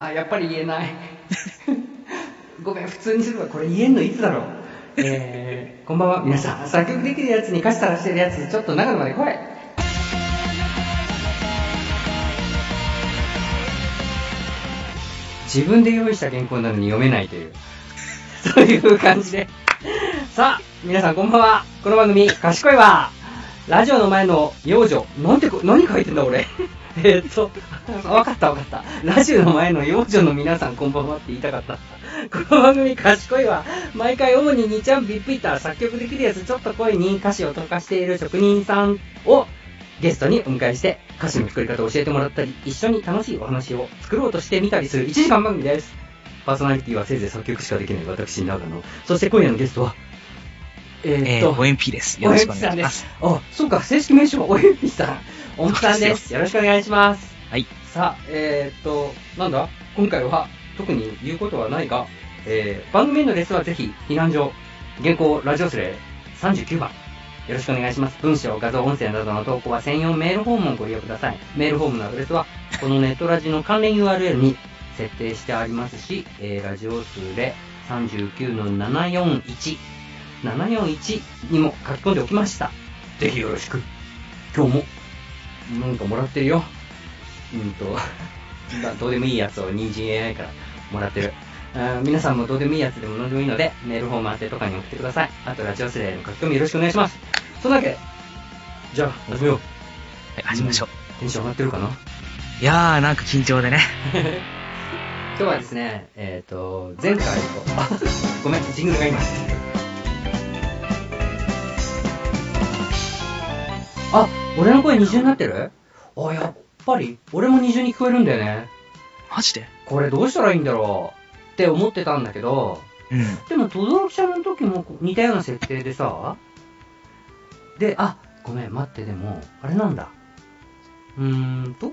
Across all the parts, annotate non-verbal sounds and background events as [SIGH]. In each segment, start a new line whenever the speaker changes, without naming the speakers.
あ、やっぱり言えない。[LAUGHS] ごめん、普通にするわ。これ言えんのいつだろう。えー、こんばんは、皆さん。作曲できるやつに歌詞探してるやつ、ちょっと長野まで来い。自分で用意した原稿なのに読めないという、[LAUGHS] そういう感じで。さあ、皆さんこんばんは。この番組、賢いわ。ラジオの前の幼女。なんて、何書いてんだ俺。えーっと、わかったわかった。ラジオの前の幼女の皆さんこんばんはって言いたかった。この番組賢いわ。毎回主に2ちゃんビップイター作曲できるやつちょっと声に歌詞を溶かしている職人さんをゲストにお迎えして歌詞の作り方を教えてもらったり、一緒に楽しいお話を作ろうとしてみたりする1時間番組です。パーソナリティはせいぜい作曲しかできない私、長野。そして今夜のゲストは、えー、っと、
えー、OMP です。よろしくお願いし
おえんぴ
ます。
さんです。あ、そうか、正式名称、おえんぴさん。おんぴさんです。よろしくお願いします。
はい。
さあ、えー、っと、なんだ？今回は特に言うことはないが、えー、番組へのレスはぜひ、避難所、原稿、ラジオスレ39番。よろしくお願いします。文章、画像、音声などの投稿は専用メールフォームをご利用ください。メールフォームのアドレスは、このネットラジの関連 URL に設定してありますし、えー、ラジオスレ39の741、741にも書き込んでおきました。ぜひよろしく。今日も、なんかもらってるよ。うんと、だどうでもいいやつを人参 AI からもらってる。皆さんもどうでもいいやつでも何でもいいので、メールフォーム宛てとかに送ってください。あと、ラジオスレの書き込みよろしくお願いします。そんなわけで、じゃあ、始めよう。
はい、始めましょう。
テンション上がってるかな？
いやー、なんか緊張でね。[LAUGHS]
今日はですね、えっ、と、前回と、あ、ごめん、ジングルが今。あ、俺の声二重になってる？あ、やっぱり、俺も二重に聞こえるんだよね。
マジで？
これどうしたらいいんだろう？って思ってたんだけど、
うん。
でも、とどろきちゃんの時も似たような設定でさ、で、あ、ごめん、待って、でも、あれなんだ。うーんと、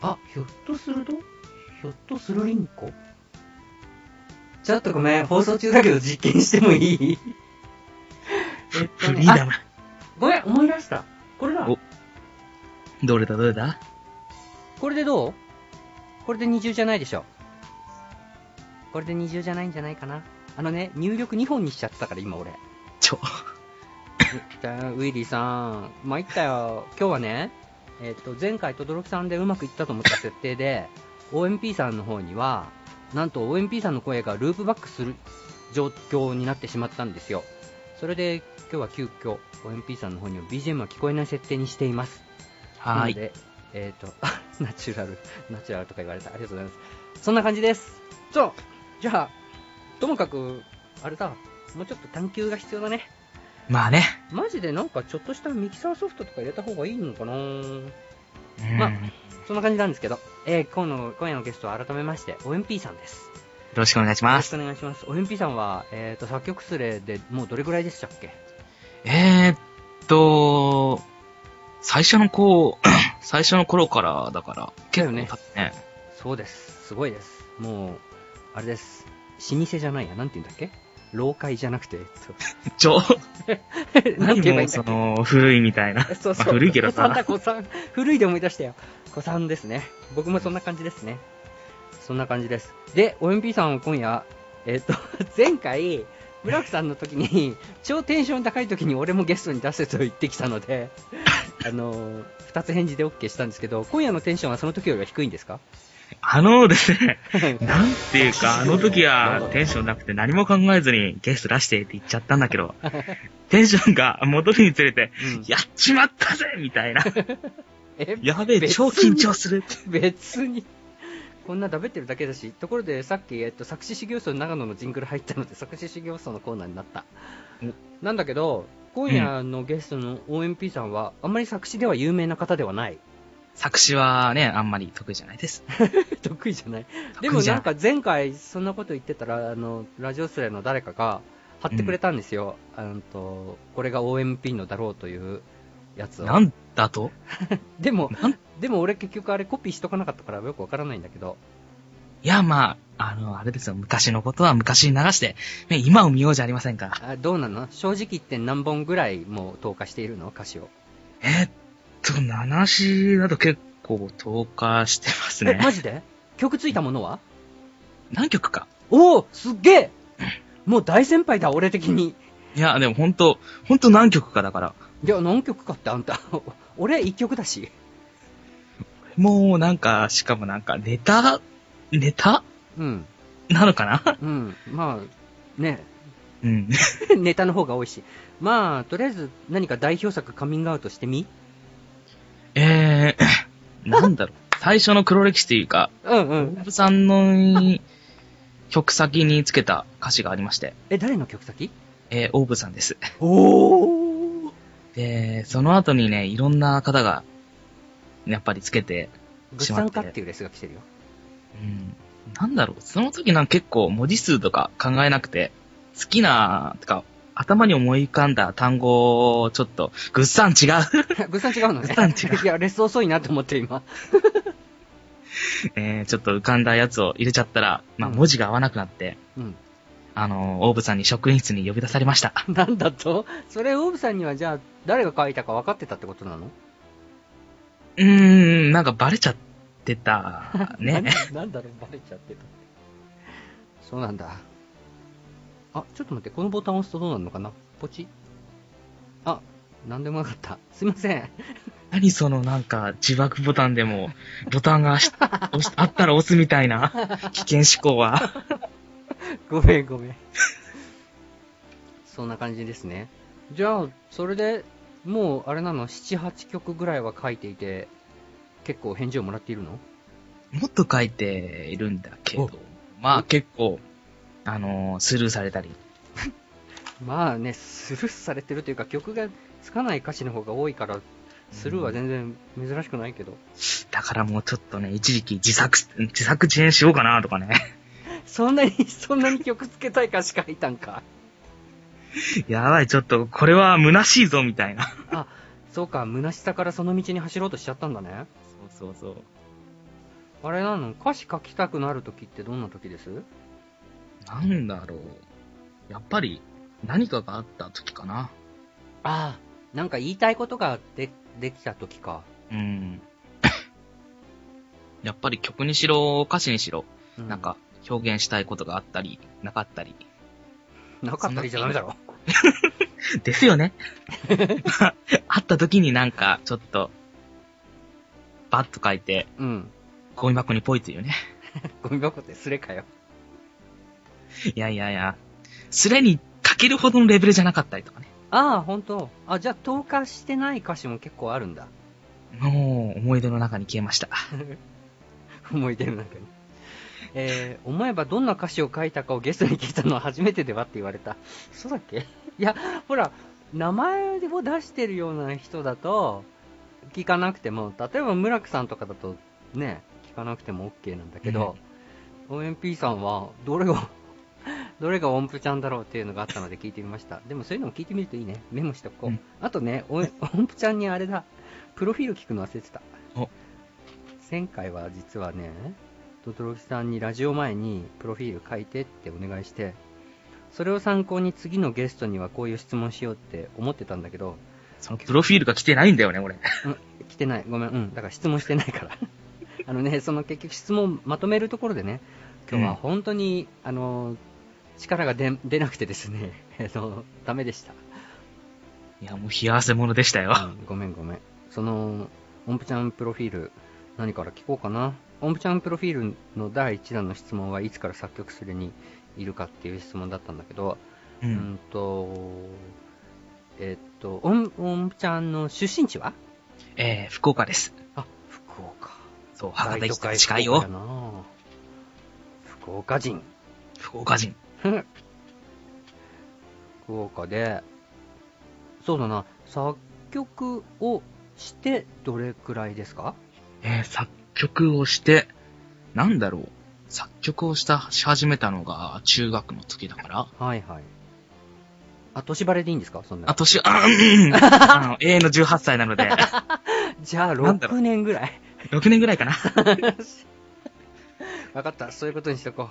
あ、ひょっとするとひょっとするりんこ。ちょっとごめん、放送中だけど実験してもいい？えっとねあ
フリーダム。
ごめん、思い出した。これだ。
おどれだ？どれだ？
これでどう？これで二重じゃないでしょ。これで二重じゃないんじゃないかな。あのね、入力2本にしちゃってたから、今俺。
ちょ。
じゃあウィリーさん、参ったよ。今日はね、えっ、と、前回、轟さんでうまくいったと思った設定で、OMP さんの方には、なんと OMP さんの声がループバックする状況になってしまったんですよ。それで、今日は急遽、OMP さんの方には BGM は聞こえない設定にしています。
はーい。
なので、えっ、と、あ [LAUGHS] ナチュラル、ナチュラルとか言われた。ありがとうございます。そんな感じです。そう。じゃあ、ともかく、あれだ、もうちょっと探求が必要だね。
まあね。
マジでなんかちょっとしたミキサーソフトとか入れた方がいいのかな
うん。
まあ
よ
そんな感じなんですけど、えー、今の、今夜のゲストは改めまして、OMP さんです。
ろしくお願いします。
よろしくお願いします。OMP さんは、えっ、と、作曲スレでもうどれぐらいでしたっけ？
えーっと、最初のこう、[CLEARS THROAT] 最初の頃からだから、結構
ね
ね。
そうです。すごいです。もう、あれです。老舗じゃないや。なんて言うんだっけ？老会じゃなくて、[LAUGHS]
ちょ、
と、[LAUGHS] なんて言えばいいんだっけ？
その、古いみたいな。[LAUGHS]
そうそう。
まあ古いけどさ
だ、子さん。古いで思い出したよ。子さんですね。僕もそんな感じですね。そんな感じです。で、OMP さんは今夜、えっ、と、前回、村木さんの時に、[LAUGHS] 超テンション高い時に俺もゲストに出せと言ってきたので、[LAUGHS] あのー、二つ返事で OK したんですけど、今夜のテンションはその時よりは低いんですか？
あのですね、[LAUGHS] なんていうか、あの時はテンションなくて何も考えずにゲスト出してって言っちゃったんだけど、テンションが戻るにつれて、
うん
やっちまったぜみたいな。
え
やべえ、超緊張する。
別に。こんな食べってるだけだし、ところでさっき、えっと、作詞修行僧長野のジングル入ったので、作詞修行僧のコーナーになった。なんだけど、今夜のゲストの OMP さんは、あんまり作詞では有名な方ではない。
作詞はね、あんまり得意じゃないです。[LAUGHS]
得意じゃない。でもなんか前回そんなこと言ってたら、あの、ラジオスレの誰かが貼ってくれたんですよ。あのと、これが OMP のだろうというやつを。
なんだと？[LAUGHS]
でも、
なん
でも俺結局あれコピーしとかなかったからよくわからないんだけど。
いや、まあ、あの、あれですよ、昔のことは昔に流して、ね、今を見ようじゃありませんか。
あどうなの？正直言って何本ぐらいもう投下しているの？歌詞を。
えーっと、7詞だと結構投下してます
え、
ね。
マジで？曲ついたものは？
何曲か。
おおすっげえもう大先輩だ、俺的に。
いや、でもほんと、ほんと何曲かだから。
いや、何曲かってあんた。[LAUGHS] 俺1曲だし。
もうなんか、しかもなんか、ネタ、ネタ？
うん。
なのかな？
うん。まあ、ね。
うん。[LAUGHS]
ネタの方が多いし。まあ、とりあえず何か代表作カミングアウトしてみ？
えー、[COUGHS] なんだろう。最初の黒歴史というか、
うんう
オ。ブさんの曲先につけた歌詞がありまして、
え、誰の曲先？
えー、オーブさんです。
おー
で、その後にね、いろんな方が、やっぱりつけて、
グッサンカっていうレスが来てるよ。
うん、なんだろう、その時なんか結構文字数とか考えなくて、好きな、とか、頭に思い浮かんだ単語をちょっと、ぐっさん違う？[LAUGHS]
グッサン違うのね。
グッサン違う
いや、レス遅いなと思って今。[LAUGHS]
えー、ちょっと浮かんだやつを入れちゃったら、まあ
うん
文字が合わなくなって、
うん。
あの、オーブさんに職員室に呼び出されました。
なんだと？それ、オーブさんにはじゃあ、誰が書いたか分かってたってことなの？
うーん、なんかバレちゃってた、ね。[LAUGHS]
ななんだろう、バレちゃってた。そうなんだ。あ、ちょっと待って、このボタンを押すとどうなるのかな？ポチあ、なんでもなかった。すいません。[LAUGHS]
何そのなんか自爆ボタンでも、ボタンがあったら押すみたいな [LAUGHS] 危険思考は。
ごめんごめん。そんな感じですね。じゃあ、それでもう、あれなの、7、8曲ぐらいは書いていて、結構返事をもらっているの？
もっと書いているんだけど
お、
まあ結構、あのースルーされたり。[LAUGHS]
まあね、スルーされてるというか、曲がつかない歌詞の方が多いから、スルーは全然珍しくないけど。
だからもうちょっとね、一時期自作、自作自演しようかなとかね。[LAUGHS]
そんなに、そんなに曲つけたい歌詞書いたんか。[LAUGHS]
やばい、ちょっと、これは虚しいぞ、みたいな。
あ、そうか、虚しさからその道に走ろうとしちゃったんだね。
そうそうそう。
あれなの歌詞書きたくなる時ってどんな時です？
なんだろう。やっぱり、何かがあった時かな。
ああ、なんか言いたいことがで、できた時か。
うん。[COUGHS] やっぱり曲にしろ、歌詞にしろ、
う
なん。か、表現したいことがあったり、なかったり。
なかったりじゃダメだろ。[LAUGHS]
ですよね。[LAUGHS] あった時になんか、ちょっと、バッと書いて、
うん。
ゴミ箱にポイというね。[LAUGHS]
ゴミ箱ってスレかよ。
いやいやいや、スレに書けるほどのレベルじゃなかったりとかね。
ああ、ほんと。あ、じゃあ投下してない歌詞も結構あるんだ。
もう、思い出の中に消えました。
思い出の中に。えー、思えばどんな歌詞を書いたかをゲストに聞いたのは初めてではって言われた。そうだっけ？[LAUGHS] いや、ほら、名前を出してるような人だと、聞かなくても、例えば村木さんとかだと、ね、聞かなくても OK なんだけど、OMP さんは、どれが、[LAUGHS] どれが音符ちゃんだろうっていうのがあったので聞いてみました。でもそういうのも聞いてみるといいね。メモしとこう。
うん
あとね、お [LAUGHS] 音符ちゃんにあれだ、プロフィール聞くの忘れてた。
お
前回は実はね、トトロキさんにラジオ前にプロフィール書いてってお願いして、それを参考に次のゲストにはこういう質問しようって思ってたんだけど、
そのプロフィールが来てないんだよね、俺。
うん、来てない。ごめん。うん。だから質問してないから。[LAUGHS] あのね、その結局質問まとめるところでね、今日は本当に、あの、力が出出なくてですね、えっと、ダメでした。
いや、もう冷や汗者でしたよ。
うんごめんごめん。その、音符ちゃんプロフィール、何から聞こうかな。音符ちゃんプロフィールの第1弾の質問はいつから作曲するにいるかっていう質問だったんだけど、
う。
うんんと、えっと、音音符ちゃんの出身地は？
えー、福岡です。
あ、福岡。
そう、博多駅から
大
近いよ
福岡人。
福岡人。[LAUGHS]
福岡で、そうだな、作曲をしてどれくらいですか？
えー、作曲をして、なんだろう。作曲をした、し始めたのが中学の時だから。
はいはい。あ、年バレでいいんですか？そんな。
あ、年、あ、うん、[LAUGHS] あの、永遠の18歳なので、[LAUGHS]
じゃあ
なんだろう
6年ぐらい。
6年ぐらいかな。[LAUGHS]
わかった、そういうことにしとこう。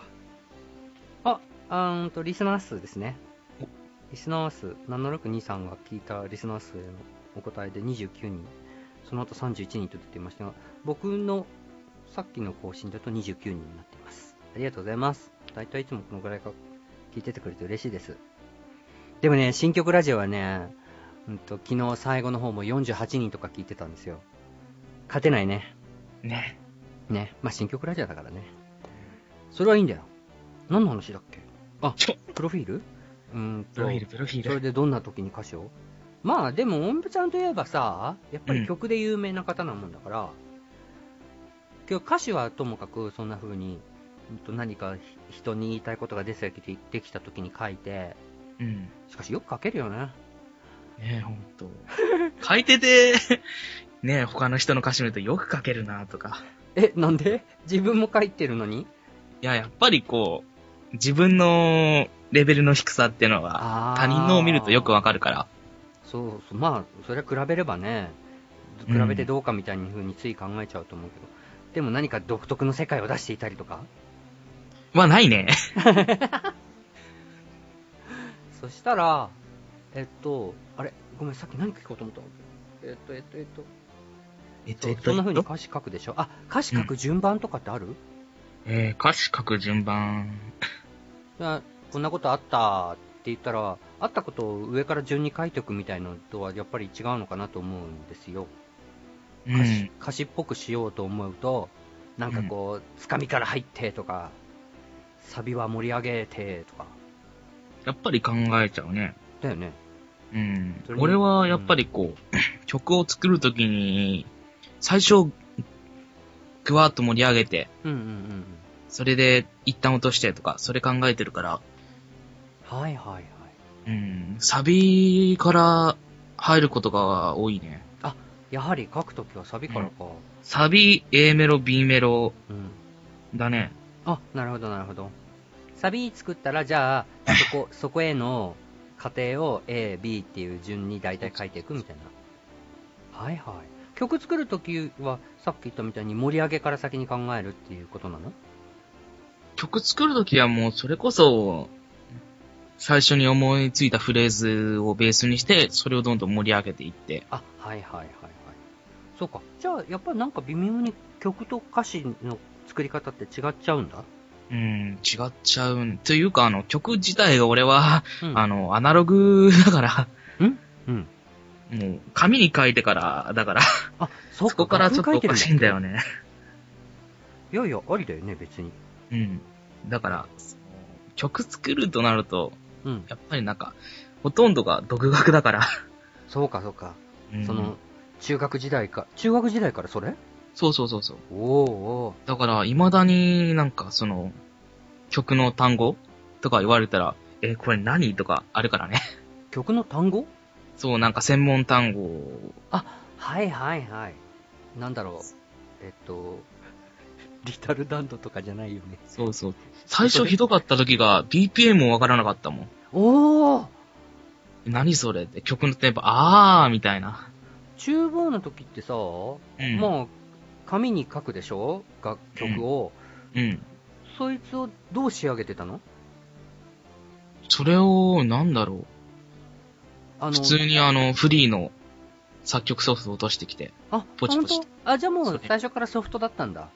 あ、あーんと、リスナー数ですね。リスナー数、762さんが聞いたリスナー数へのお答えで29人、その後31人と出ていましたが、僕のさっきの更新だと29人になっています。ありがとうございます。だいたいいつもこのぐらいか聞いててくれて嬉しいです。でもね、新曲ラジオはね、うんと、昨日最後の方も48人とか聞いてたんですよ。勝てないね。
ね。
ね。まあ、新曲ラジオだからね。それはいいんだよ。何の話だっけ？あ、プロフィール？うーんと。
プロフィール、プロフィ
それ
ール。
でどんな時に歌詞をまあでも音符ちゃんといえばさやっぱり曲で有名な方なもんだから、今日歌詞はともかくそんな風に何かひ人に言いたいことが出てきてできた時に書いて
うん。
しかしよく書けるよね
ねえ、ほんと。[LAUGHS] 書いてて、ねえ、他の人の歌詞見るとよく書けるなとか。
えなんで？自分も書いてるのに？
いや、やっぱりこう、自分のレベルの低さっていうのは、他人のを見るとよくわかるから。
そうそうまあそれは比べればね比べてどうかみたいに風につい考えちゃうと思うけど、でも何か独特の世界を出していたりとか？
はないね。[LAUGHS]
そしたら、えっと、あれ、ごめん、さっき何聞こうと思ったえっと、えっと、えっと、
えっ
そうそんな風に歌詞書くでしょ？あ、歌詞書く順番とかってある、
えー、歌詞書く順番。[LAUGHS]
あこんなことあったって言ったら、あったことを上から順に書いておくみたいのとはやっぱり違うのかなと思うんですよ。
う
歌詞
ん。
歌詞っぽくしようと思うと、なんかこう、つかみから入ってとか、サビは盛り上げてとか、
やっぱり考えちゃうね。
だよね。
うん俺はやっぱりこう、[COUGHS] 曲を作るときに、最初、ぐわーっと盛り上げて、
うんうんうんうん。
それで一旦落としてとか、それ考えてるから、
はいはいはい。
うん、サビから入ることが多いね。
やはり書くときはサビからか。
サビ、A メロ、B メロ
うん。
だね。
あ、なるほどなるほど。サビ作ったら、じゃあ、そこ、[LAUGHS] そこへの過程を A、B っていう順に大体書いていくみたいな。はいはい。曲作るときは、さっき言ったみたいに盛り上げから先に考えるっていうことなの？
曲作るときはもうそれこそ、最初に思いついたフレーズをベースにして、それをどんどん盛り上げていって。
あ、はいはいはいはい。そうか。じゃあ、やっぱりなんか微妙に曲と歌詞の作り方って違っちゃうんだ？
うん、違っちゃう。というか、あの、曲自体が俺は、
うん。
あの、アナログだから、
うん？
もう、紙に書いてから、だから、
あ、そ
こからちょっとおかしいんだよ
ね。
ね。
いやいや、ありだよね、別に。
うん。だから、曲作るとなると、
うん。
やっぱりなんか、ほとんどが独学だから。[LAUGHS]
そうかそうか。
うん
その、中学時代か、中学時代からそれ？
そうそうそうそう。
おーおー
だから、未だになんかその、曲の単語とか言われたら、え、これ何とかあるからね。[LAUGHS]
曲の単語？
そう、なんか専門単語を
あ、はいはいはい。なんだろう。えっと、リタルダンドとかじゃないよね。
そうそう。最初ひどかった時が BPM もわからなかったもん。
おー
何それって曲のテンポ、あーみたいな。
厨房の時ってさ、
うん。
まあ、紙に書くでしょ？楽曲を、
うん。
そいつをどう仕上げてたの？
それを、なんだろ
あ
う。普通にあの、フリーの作曲ソフトを落としてきて。
あ、
ポチポチ
あ、じゃあも
そうれ
最初からソフトだったんだ。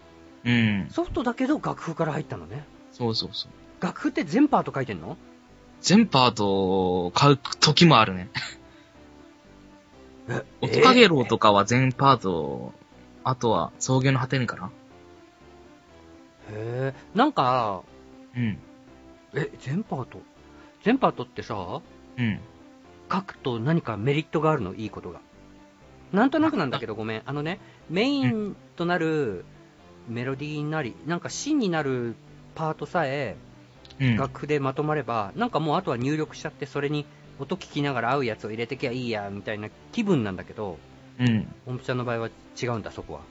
うん。
ソフトだけど楽譜から入ったのね。
そうそうそう。
楽譜って全パート書いてんの？
全パートを買う時もあるね。
え
音かげろうとかは全パート、あとは草原の果てにかな。
へえ、なんか、
うん。
え、全パート？全パートってさ、
うん。
書くと何かメリットがあるの？いいことが。なんとなくなんだけどごめん。あのね、メインとなるメロディーになり、なんか芯になるパートさえ
うん。
楽譜でまとまれば、なんかもうあとは入力しちゃって、それに音聞きながら合うやつを入れてきゃいいや、みたいな気分なんだけど、
うん。
音符ちゃんの場合は違うんだ、そこは。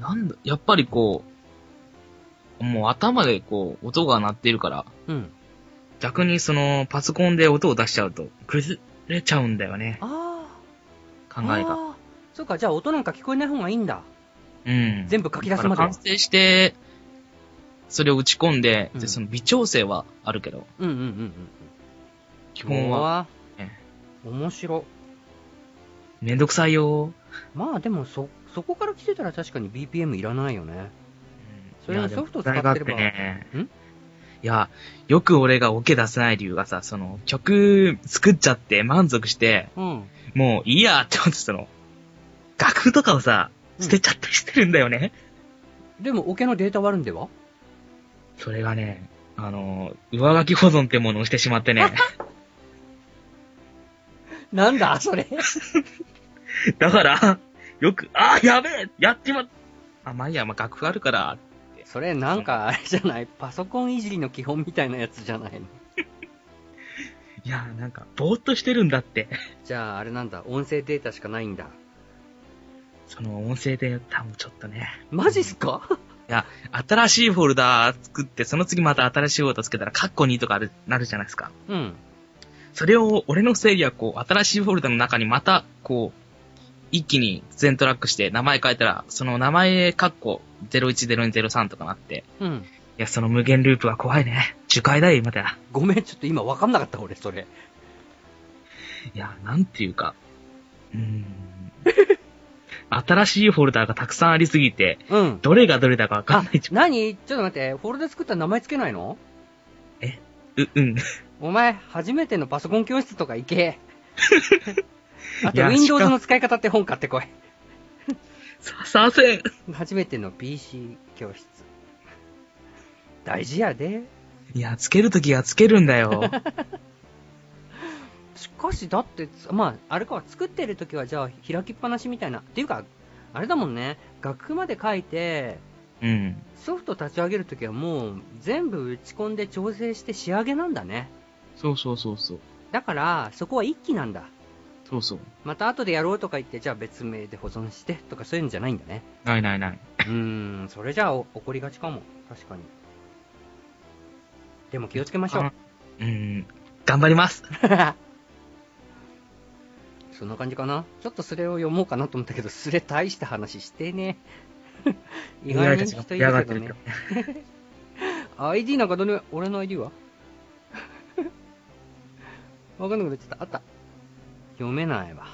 なんだ、やっぱりこう、もう頭でこう、音が鳴ってるから、
うん。
逆にその、パソコンで音を出しちゃうと、崩れちゃうんだよね、
ああ。
考えが。
そうか、じゃあ音なんか聞こえない方がいいんだ。
うん。
全部書き出すまで
完。成して、それを打ち込んで、
うん
で、その微調整はあるけど、
うんうんうんうん。
基本は、
は
え
面白。
めんどくさいよ
まあでもそ、そこから来てたら確かに BPM いらないよね。それ
いや
のソフト使ってれば
ね
ん？
いや、よく俺がオケ出せない理由がさ、その、曲作っちゃって満足して、
うん。
もういいやって思ってその、楽譜とかをさ、
うん
捨てちゃったりしてるんだよね。
でも、オケのデータはあるんでは？
それがね、あの、上書き保存ってものをしてしまってね。[LAUGHS]
なんだ、それ。[LAUGHS]
だから、よく、あーやべえやっちまっあ、まあいいや、まあ楽譜あるから、
それなんか、あれじゃない？パソコンいじりの基本みたいなやつじゃないの？
いや、なんか、ぼーっとしてるんだって。
じゃあ、あれなんだ、音声データしかないんだ。
その音声で多分ちょっとね。
マジっすか？
いや、新しいフォルダ作って、その次また新しいフォルダつけたら、カッコ2とかある、なるじゃないですか。
うん。
それを、俺の整理はこう、新しいフォルダの中にまた、こう、一気に全トラックして名前変えたら、その名前カッコ010203とかなって、
うん。
いや、その無限ループは怖いね。樹海だよ、今だよ。
ごめん、ちょっと今分かんなかった、俺、それ。
いや、なんていうか、うーん。[LAUGHS] 新しいフォルダがたくさんありすぎて、
うん。
どれがどれだかわかんない。
何？ちょっと待って、フォルダ作ったら名前つけないの？
う、うん。
お前、初めてのパソコン教室とか行け。[LAUGHS] あと、Windows の使い方って本買ってこい。
さ、させん。
初めての PC 教室。大事やで。
いや、つけるときはつけるんだよ。[LAUGHS]
しかし、だって、つまあ、あれか、作ってる時はじゃあ、開きっぱなしみたいな。っていうか、あれだもんね、楽譜まで書いて、
うん。
ソフト立ち上げるときはもう、全部打ち込んで調整して仕上げなんだね。
そうそうそうそう。
だから、そこは一気なんだ。
そうそう。
また後でやろうとか言って、じゃあ別名で保存してとかそういうんじゃないんだね。
ないないない。
うーん、それじゃあお怒りがちかも。確かに。でも気をつけましょう。
うん。頑張ります。[LAUGHS]
そんな感じかな？ちょっとそれを読もうかなと思ったけど、それ大した話して [LAUGHS] ね。意外に人いるけどね。[LAUGHS] ID なんかどれ、俺の ID は？[LAUGHS] わかんなくなっちゃった。あった。読めないわ。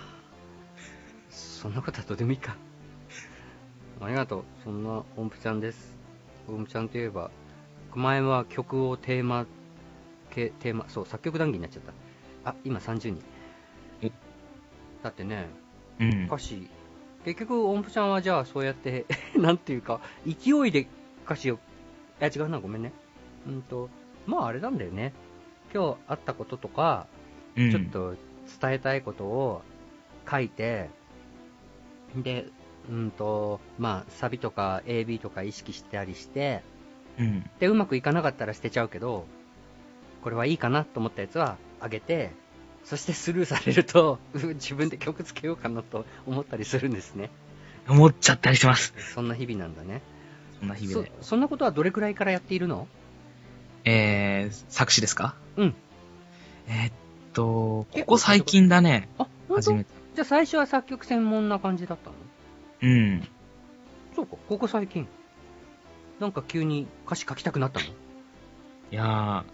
そんなことはどうでもいいか。ありがとう。そんな音符ちゃんです。音符ちゃんといえば、前は曲をテーマ、けテーマ、そう、作曲談義になっちゃった。あ、今30人
え。
だってね、
うん。
歌詞、結局音符ちゃんはじゃあそうやって、[LAUGHS] なんていうか、勢いで歌詞を、いや違うな、ごめんね。うんと、まああれなんだよね。今日あったこととか、
うん
ちょっと伝えたいことを書いて、で、うんと、まあサビとか AB とか意識してたりして、
うん。
で、うまくいかなかったら捨てちゃうけど、これはいいかなと思ったやつはあげて、そしてスルーされると、[LAUGHS] う自分で曲つけようかなと思ったりするんですね。
思っちゃったりします。
そんな日々なんだね。
そんな日々で。
そそんなことはどれくらいからやっているの？
えー、作詞ですか？
うん。
えーっと、ここ最近だね。
あ、
初めて。
じゃあ最初は作曲専門な感じだったの？
うん。
そうか、ここ最近。なんか急に歌詞書きたくなったの？
いやー、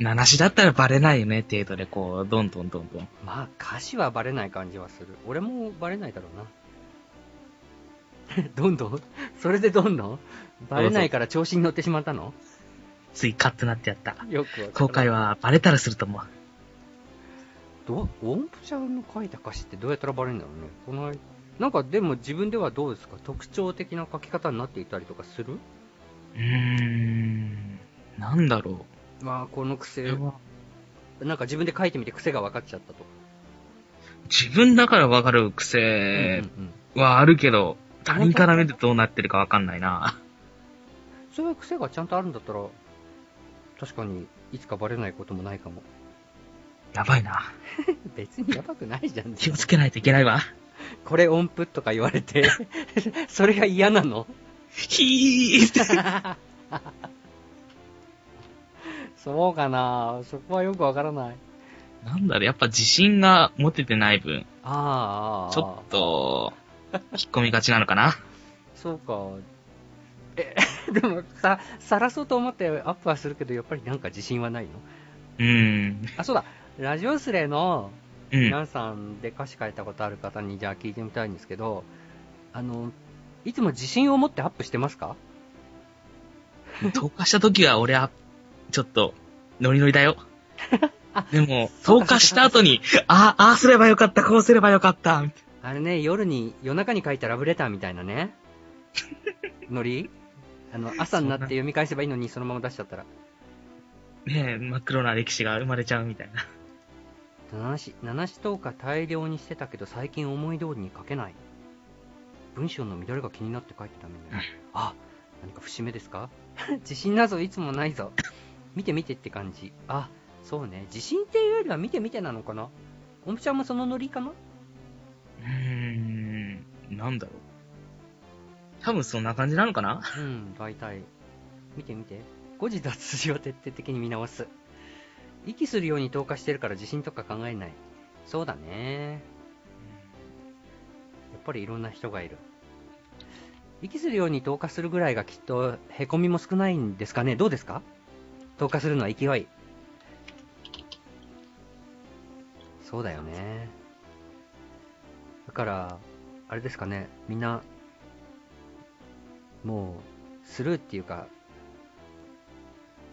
七しだったらバレないよね、程度で、こう、どんどんどんどん。
まあ歌詞はバレない感じはする。俺もバレないだろうな。[LAUGHS] どんどん？それでどんどん？バレないから調子に乗ってしまったの？
ついカッとなってやった。
よくわか
後悔はバレたらすると思う。
ど音符ちゃんの書いた歌詞ってどうやったらバレるんだろうね。この間なんかでも自分ではどうですか？特徴的な書き方になっていたりとかする？
うーん、なんだろ
まあこの
う。
癖
は
なんか自分で書いてみて癖が分かっちゃったと。
自分だからわかる
うん
癖はあるけど、他人から見るとどうなってるかわかんないな。
そういう癖がちゃんとあるんだったら、確かにいつかバレないこともないかも。
やばいな。[LAUGHS]
別にやばくないじゃん。
気をつけないといけないわ。
これ音符とか言われて、[LAUGHS] それが嫌なの
ひーって。[LAUGHS]
そうかなそこはよくわからない。
なんだろう、やっぱ自信が持ててない分、
ああ。
ちょっ。と、引っ込みがちなのかな。
そうか。え、[LAUGHS] でもさ、晒そうと思ってアップはするけど、やっぱりなんか自信はないの？
うーん。
あ、そうだ。ラジオスレの
うん。
皆さんで歌詞書いたことある方にじゃあ聞いてみたいんですけど、あの、いつも自信を持ってアップしてますか？[LAUGHS]
投下した時は俺は、ちょっと、ノリノリだよ。[LAUGHS]
あ
でも、投下した後に、ああ、ああすればよかった、こうすればよかった、みたい
あれね、夜に、夜中に書いたラブレターみたいなね。[LAUGHS] ノリ？あの、朝になって読み返せばいいのにそのまま出しちゃったら。
なねえ、真っ黒な歴史が生まれちゃうみたいな。
七し、七しとか大量にしてたけど最近思い通りに書けない。文章の乱れが気になって書いてたみたいな。あ、何か節目ですか？[LAUGHS] 自信なぞいつもないぞ。見て見てって感じ。あ、そうね。自信っていうよりは見て見てなのかな？おんぷちゃんもそのノリかな？
うーん、なんだろう。多分そんな感じなのかな？
うん、大体。見て見て。誤字脱字を徹底的に見直す。息するように投下してるから自信とか考えない。そうだね。やっぱりいろんな人がいる。息するように投下するぐらいがきっと、へこみも少ないんですかね？どうですか？投下するのは勢い。そうだよね。だから、あれですかね、みんな、もう、スルーっていうか、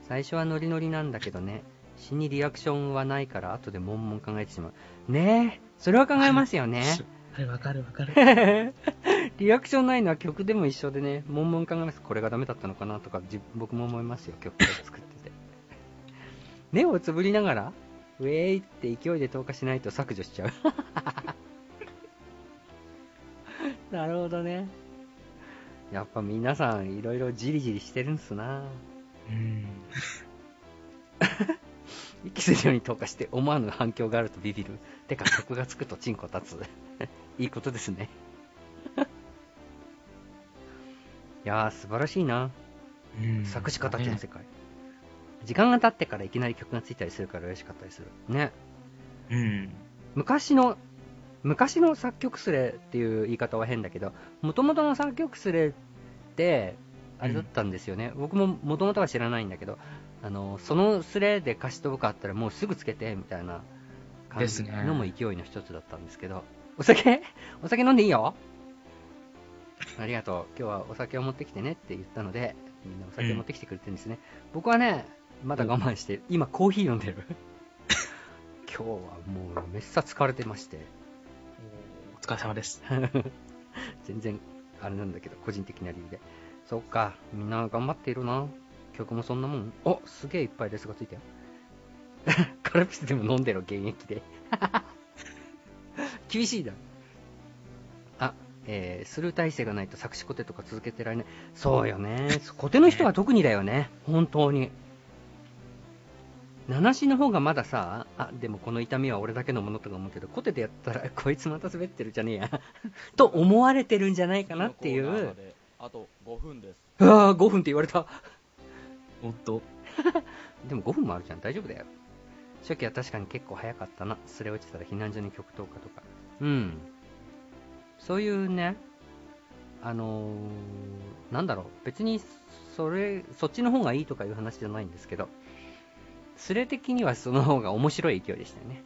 最初はノリノリなんだけどね、死にリアクションはないから後で悶々考えてしまう。ねえ、それは考えますよね。[LAUGHS]
はい、わかるわかる。[LAUGHS]
リアクションないのは曲でも一緒でね、悶々考えます。これがダメだったのかなとか、自僕も思いますよ、曲を作ってて。目をつぶりながら、ウェーイって勢いで投下しないと削除しちゃう。[LAUGHS] なるほどね。やっぱ皆さんいろいろじりじりしてるんすな
うん。
息するように投下して思わぬ反響があるとビビる。てか曲がつくとチンコ立つ。[LAUGHS] いいことですね。いやー、素晴らしいな。
うん
作詞家たちの世界。時間が経ってからいきなり曲がついたりするから嬉しかったりする。ね。
うん。
昔の、昔の作曲スレっていう言い方は変だけど、元々の作曲スレって、あれだったんですよね。僕も元々は知らないんだけど、あの、そのスレで歌詞とかあったらもうすぐつけて、みたいな感じのも勢いの一つだったんですけど、お酒？[LAUGHS] お酒飲んでいいよありがとう。今日はお酒を持ってきてねって言ったので、みんなお酒を持ってきてくれてるんですね。僕はね、まだ我慢して、今コーヒー飲んでる？[LAUGHS] 今日はもうめっさ疲れてまして。
お疲れ様です。[LAUGHS]
全然、あれなんだけど、個人的な理由で。そっか、みんな頑張っているな。曲もそんなもん。お、すげえいっぱいレスがついたよ。[LAUGHS] カルピスでも飲んでろ、現役で。厳しいだ。あ、えー、スルー体制がないと作詞コテとか続けてられない。そうよね。コテの人は特にだよね。本当に。七しの方がまださ、あ、でもこの痛みは俺だけのものとか思うけど、コテでやったら、[LAUGHS] こいつまた滑ってるじゃねえや。[LAUGHS] と思われてるんじゃないかなっていう
あと5分です。
うわー5分って言われた。
おっと。[LAUGHS]
でも5分もあるじゃん。大丈夫だよ。初期は確かに結構早かったな。すれ落ちたら避難所に曲投下とか。うん。そういうね、あのー、なんだろう。別に、それ、そっちの方がいいとかいう話じゃないんですけど、スレ的にはその方が面白い勢いでしたよね。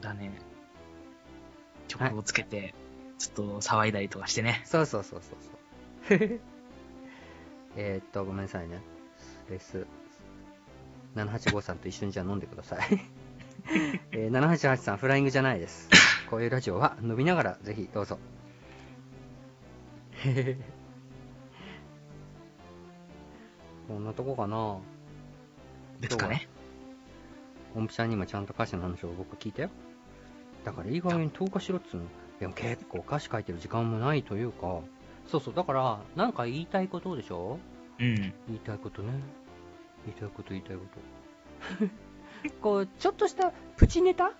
だね。曲をつけて、ちょっと騒いだりとかしてね。
そうそうそうそうそう。[LAUGHS] えーっと、ごめんなさいね。レス、785さんと一緒にじゃあ飲んでください。[LAUGHS] えー、788さん、フライングじゃないです。こういうラジオは飲みながらぜひどうぞ。[LAUGHS] こんなとこかな
ですかね。
音符ちゃんにもちゃんと歌詞の話を僕聞いたよ。だからいい加減投下しろっつうの。でも結構歌詞書いてる時間もないというか、そうそう、だから、なんか言いたいことでしょ？
うん。
言いたいことね。言いたいこと言いたいこと。[LAUGHS] こう、ちょっとしたプチネタ？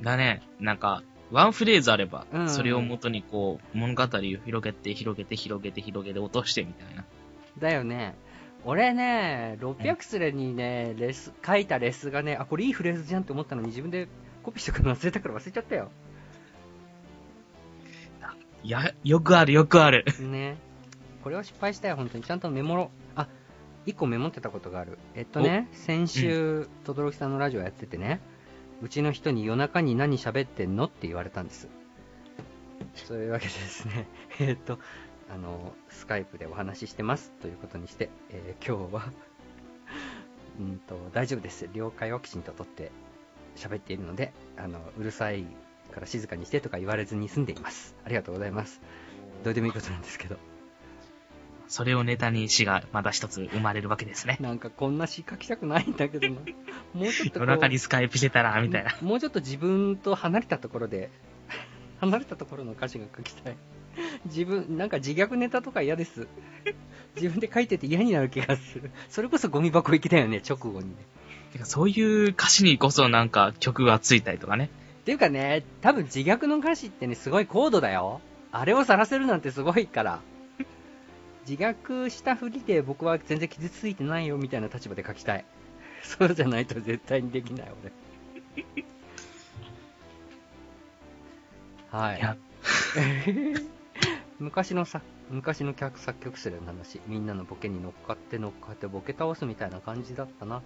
だね。なんか、ワンフレーズあれば
うん、
それを元にこう、物語を広げて、広げて、広げて、広げて、落としてみたいな。
だよね。俺ね、600スレにね、レス、書いたレスがね、あ、これいいフレーズじゃんって思ったのに自分でコピーしてくるの忘れたから忘れちゃったよ。
いや、よくある、よくある。
ね。これは失敗したよ、本当に。ちゃんとメモろ。あ、一個メモってたことがある。えっとね、先週、とどろきさんのラジオやっててね、うちの人に夜中に何喋ってんのって言われたんです。[LAUGHS] そういうわけでですね、えーっと、あの、スカイプでお話ししてますということにして、えー今日は、[LAUGHS] うんと、大丈夫です。了解をきちんと取って喋っているので、あの、うるさいから静かにしてとか言われずに済んでいます。ありがとうございます。どうでもいいことなんですけど。
それをネタに詩がまた一つ生まれるわけですね。
なんかこんな詩書きたくないんだけどな。[LAUGHS] もうちょっと
夜中にスカイプしてたら、みたいな。
もうちょっと自分と離れたところで、離れたところの歌詞が書きたい。[LAUGHS] 自分、なんか自虐ネタとか嫌です。[LAUGHS] 自分で書いてて嫌になる気がする。それこそゴミ箱行きだよね、直後にね。
てかそういう歌詞にこそなんか曲がついたりとかね。
っていうかね、多分自虐の歌詞ってね、すごい高度だよ。あれを晒せるなんてすごいから。[LAUGHS] 自虐したふりで僕は全然傷ついてないよみたいな立場で書きたい。そうじゃないと絶対にできない、俺。はい
いや。
昔のさ、昔の客作曲者の話、みんなのボケに乗っかって乗っかってボケ倒すみたいな感じだったな。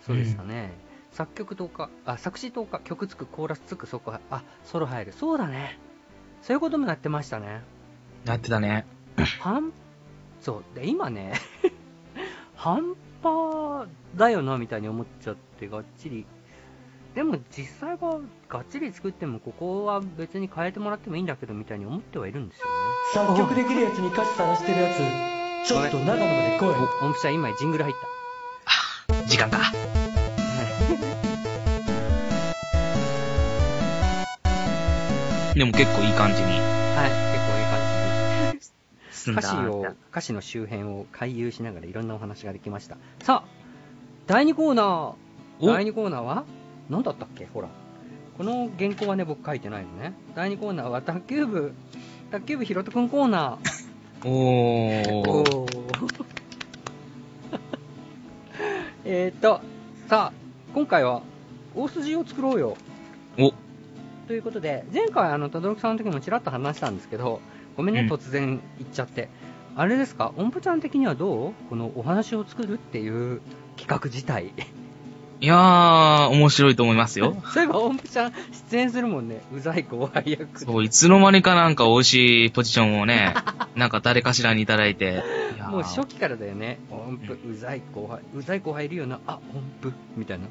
そうでしたね。作曲とか、あ、作詞とか、曲つく、コーラスつく、そこは、あ、ソロ入る。そうだね。そういうこともやってましたね。
やってたね。
半、そう。で、今ね、[LAUGHS] 半端だよな、みたいに思っちゃって、がっちり。でも実際はがっちり作っても、ここは別に変えてもらってもいいんだけど、みたいに思ってはいるんですよね。
作曲できるやつに歌詞探してるやつ、ちょっと長野まで来い。
お、音符ちゃん今ジングル入っ
時間か。
た。
でも結構いい感じに
はい、結構いい感じで。
進んだ。
歌詞を、歌詞の周辺を回遊しながらいろんなお話ができました。さあ、第2コーナー。
お？
第2コーナーは？何だったっけ？ほら。この原稿はね、僕書いてないのね。第2コーナーは卓球部、卓球部ひろとくんコーナー。
おー。
お [LAUGHS] ーえーっと、さあ、今回は大筋を作ろうよ。
お、
ということで、前回、あの、とどろくさんの時もちらっと話したんですけど、ごめんね、
うん
突然言っちゃって。あれですか、音符ちゃん的にはどう？このお話を作るっていう企画自体。
いやー、面白いと思いますよ。[LAUGHS]
そういえば音符ちゃん出演するもんね。うざい後輩役で。
そう、いつの間にかなんか美味しいポジションをね、[LAUGHS] なんか誰かしらにいただいて。い
もう初期からだよね。音符、うざい後輩。うざい後輩いるよな。あ、音符。みたいな。
い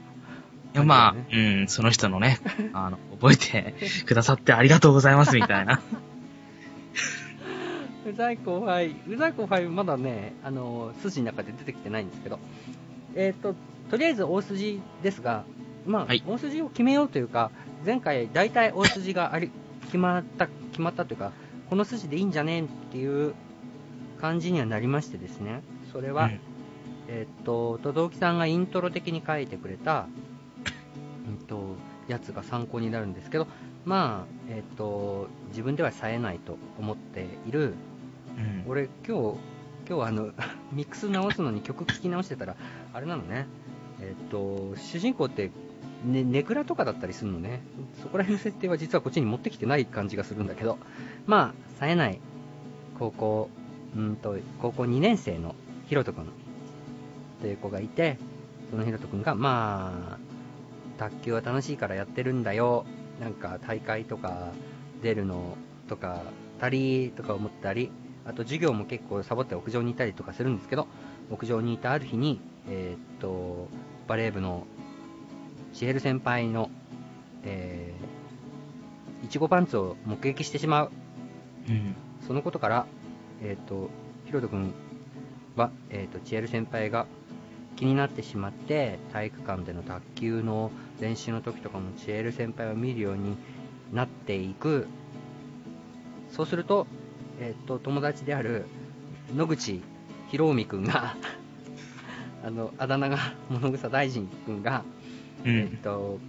や、まあ、うん、その人のね、[LAUGHS] あの、覚えてくださってありがとうございます、みたいな。
うざい後輩、うざい後輩まだね、あの、筋の中で出てきてないんですけど、えっ、と、とりあえず大筋ですが、まあ、
はい。
大筋を決めようというか、前回大体大筋があり、決まった、決まったというか、この筋でいいんじゃねえっていう感じにはなりましてですね、それは、
うん。
えっ、と、とどきさんがイントロ的に書いてくれた、うんと、やつが参考になるんですけど、まあ、えっ、と、自分では冴えないと思っている、
うん。
俺今日、今日あの、[LAUGHS] ミックス直すのに曲聴き直してたら、あれなのね、えっと、主人公って、ね、ネクラとかだったりするのね。そこら辺の設定は実はこっちに持ってきてない感じがするんだけど、まあ、冴えない高校、うんと、高校2年生のヒロト君という子がいて、そのヒロト君が、まあ、卓球は楽しいからやってるんだよ。なんか大会とか出るのとか、たりとか思ったり、あと授業も結構サボって屋上にいたりとかするんですけど、屋上にいたある日に、えーっと、バレー部のシエル先輩の、えー、いちごパンツを目撃してしまう。
うん。
そのことから、えっ、と、ヒロト君は、えっ、と、チエル先輩が気になってしまって、体育館での卓球の練習の時とかもチエル先輩を見るようになっていく。そうすると、えっ、と、友達である野口博臣君が、あの、あだ名が物草大臣君が、えっ
うん。
と、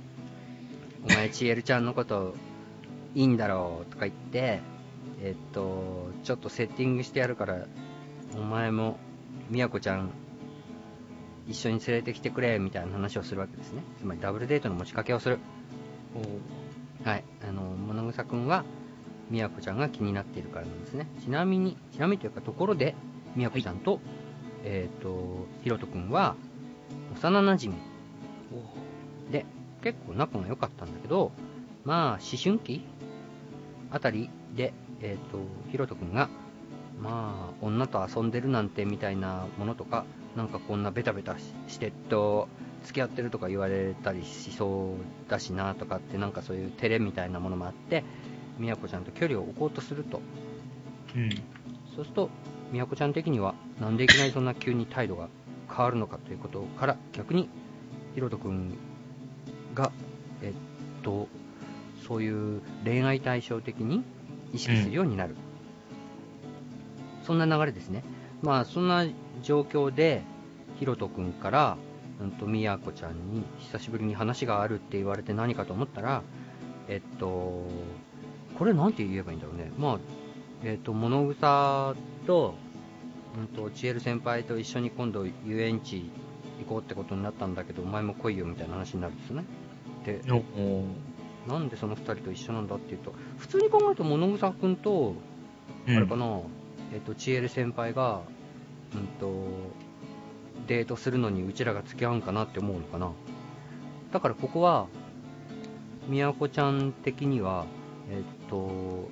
お前、ちえるちゃんのこと、いいんだろうとか言って、えっと、ちょっとセッティングしてやるから、お前も、みやこちゃん、一緒に連れてきてくれ、みたいな話をするわけですね。つまり、ダブルデートの持ちかけをする。はい。あの、物草くんは、みやこちゃんが気になっているからなんですね。ちなみに、ちなみにというか、ところで、みやこちゃんと、えっと、ひろとくんは、幼馴染で、結構仲が良かったんだけど、まあ、思春期あたりで、えっ、と、ひろとくんが、まあ、女と遊んでるなんてみたいなものとか、なんかこんなベタベタししてっと、付き合ってるとか言われたりしそうだしなとかって、なんかそういう照れみたいなものもあって、みやこちゃんと距離を置こうとすると。
うん。
そうすると、みやこちゃん的には、なんでいきなりそんな急に態度が変わるのかということから、逆に、ひろとくんが、えっと、そういう恋愛対象的に意識するようになる。そんな流れですね。まあ、そんな状況で、ひろとくんから、うんと、みやこちゃんに久しぶりに話があるって言われて何かと思ったら、えっと、これなんて言えばいいんだろうね。まあ、えっ、と、物草と、うんと、ちえる先輩と一緒に今度遊園地行こうってことになったんだけど、お前も来いよみたいな話になるんですね。で、なんでその二人と一緒なんだっていうと、普通に考えると物草くんと、あ
うん
れかな、えっ、と、ちえる先輩が、うんと、デートするのにうちらが付き合うんかなって思うのかな。だからここは、みやこちゃん的には、えっ、と、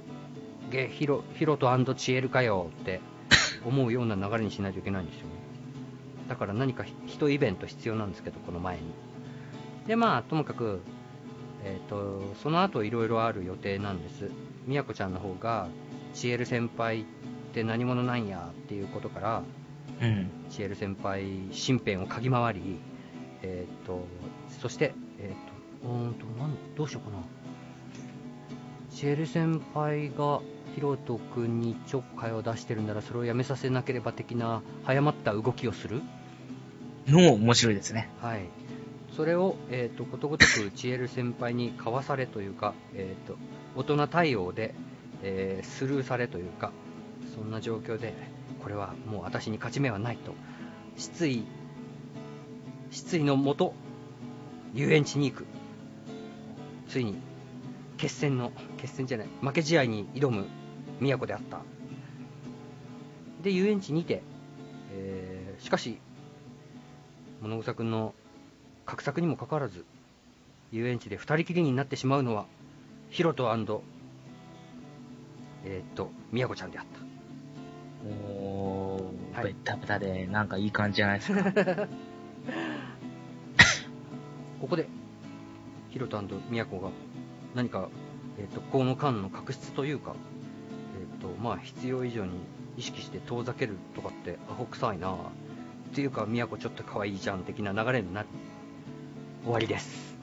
ゲヒロヒロとチエルかよって [LAUGHS] 思うような流れにしないといけないんですよね。だから何か一イベント必要なんですけど、この前に。で、まあ、ともかく、えっ、と、その後いろいろある予定なんです。みやこちゃんの方が、チエル先輩って何者なんやっていうことから、
うん。
チエル先輩身辺を嗅ぎ回り、えっ、と、そして、えっ、と、うーんと、なん、どうしようかな。チエル先輩がヒロト君にちょっかいを出してるならそれをやめさせなければ的な早まった動きをする？
のも面白いですね。
はい。それを、えっ、と、ことごとくチエル先輩にかわされというか、えっ、と、大人対応で、えースルーされというか、そんな状況で、これはもう私に勝ち目はないと、失意、失意のもと、遊園地に行く。ついに、決戦の、決戦じゃない、負け試合に挑む都であった。で、遊園地にて、えーしかし、物草くんの画策にもかかわらず、遊園地で二人きりになってしまうのは、ヒロトえーっと、みやこちゃんであった。
おー、
はい
ベッタベタで、なんかいい感じじゃないですか。[LAUGHS]
ここで、ヒロトみやこが何か、えーっと、この間の確執というか、えーっと、まあ、必要以上に意識して遠ざけるとかってアホ臭いなっていうか、みやこちょっと可愛いじゃん的な流れになる。終わりです。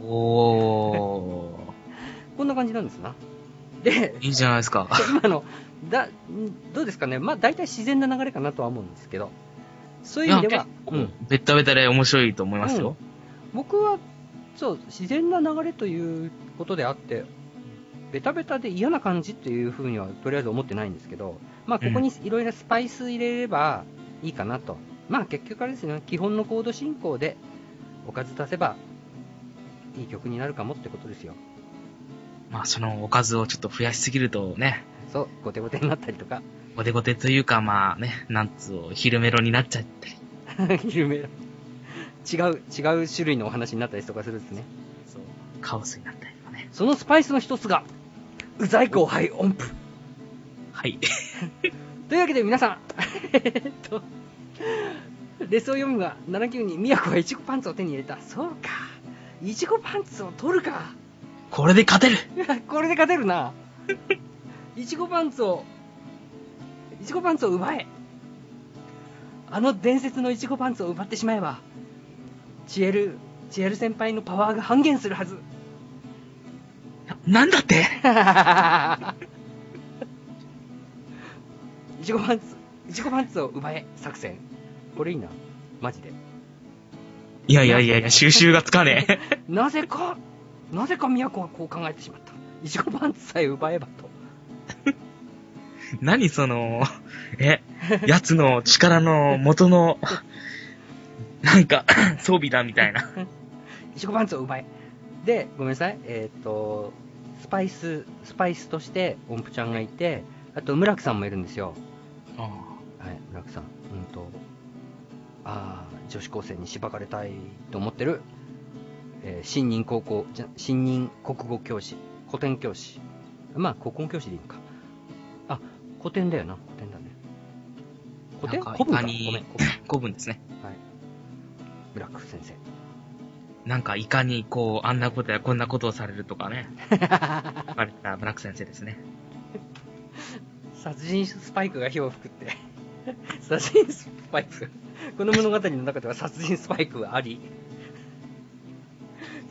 お [LAUGHS]
こんな感じなんですな。で、
ー、いいじゃないですか。
今の、だ、んどうですかね。まあ、大体自然な流れかなとは思うんですけど、そういう意味では、
う
うんん、
ベッタベタで面白いと思いますよ。
僕は、そう、自然な流れということであって、ベタベタで嫌な感じっていうふうにはとりあえず思ってないんですけど、まあ、ここにいろいろスパイス入れればいいかなと。まあ、結局あれですね、基本のコード進行でおかず足せばいい曲になるかもってことですよ。
まあ、そのおかずをちょっと増やしすぎるとね、
そう、ゴテゴテになったりとか、
ゴテゴテというか、まあね、なんつう、昼メロになっちゃったり、
有名な違う、違う種類のお話になったりとかするんですね。
そう、カオスになったりとかね。
そのスパイスの一つが、うざい後輩音符。
はい。[LAUGHS]
というわけで皆さん、[LAUGHS] えっと、レスを読むが79に宮子がイチゴパンツを手に入れた。そうか。イチゴパンツを取るか。
これで勝てる [LAUGHS]
これで勝てるな。イチゴパンツを、イチゴパンツを奪え。あの伝説のイチゴパンツを奪ってしまえば、チエル、チエル先輩のパワーが半減するはず。
なんだって？[LAUGHS]
いちごパンツ、いちごパンツを奪え作戦。これいいな。マジで。
いやいやいやいや、収集がつかねえ。[LAUGHS]
なぜか、なぜか都はこう考えてしまった。いちごパンツさえ奪えばと。[LAUGHS]
何その、え、奴の力の元の、なんか、装備だみたいな。
いちごパンツを奪え。で、ごめんなさい。えっ、と、スパイス、スパイスとして音符ちゃんがいて、あと村木さんもいるんですよ。はい、村木さん。うんと、ああ、女子高生にしばかれたいと思ってる、えー新任高校、じゃ新任国語教師、古典教師、まあ、国語教師でいいのか。あ、古典だよな、古典だね。古典？古文か。ごめん、古文。
古文ですね。
はい。ブラック先生。
なんかいかにこう、あんなことやこんなことをされるとかね。書かれたブラック先生ですね。
殺人スパイクが火を吹くって。[LAUGHS] 殺人スパイク。この物語の中では殺人スパイクはあり。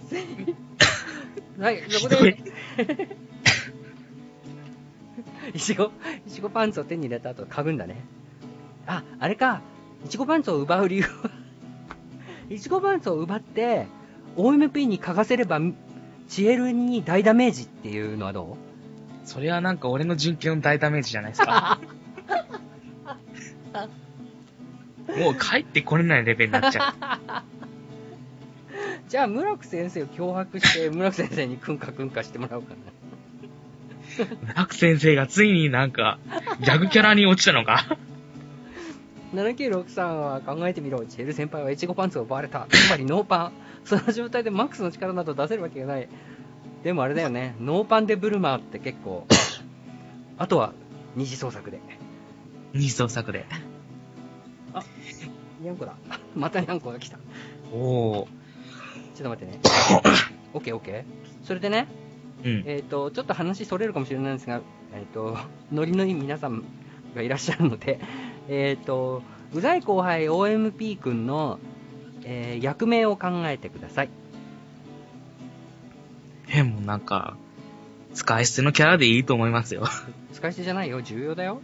[LAUGHS] はい、そこで、いちご、いちごパンツを手に入れた後嗅ぐんだね。あ、あれか。いちごパンツを奪う理由は、いちごパンツを奪って、OMP に嗅がせれば、チエルに大ダメージっていうのはどう？
それはなんか俺の人権の大ダメージじゃないですか。[LAUGHS] もう帰ってこれないレベルになっちゃう。[LAUGHS]
じゃあ、村木先生を脅迫して、村木先生にクンカクンカしてもらおうかな。
ブラック先生がついになんか、ギャグキャラに落ちたのか。
7963は考えてみろ。チェル先輩はイチゴパンツを奪われた。[LAUGHS] つまりノーパン。その状態でマックスの力など出せるわけがない。でもあれだよね。ノーパンでブルマーって結構。[LAUGHS] あとは、二次創作で。
二次創作で。
にゃんこだ。[LAUGHS] またにゃんこが来た。ち
おー。
ょっと待ってね。オッケーオッケー。それでね、
うん。
えっ、と、ちょっと話それるかもしれないんですが、えっ、と、ノリのいい皆さんがいらっしゃるので、えっ、と、うざい後輩 OMP 君の、えー役名を考えてください。
え、もうなんか、使い捨てのキャラでいいと思いますよ。[LAUGHS]
使い捨てじゃないよ、重要だよ。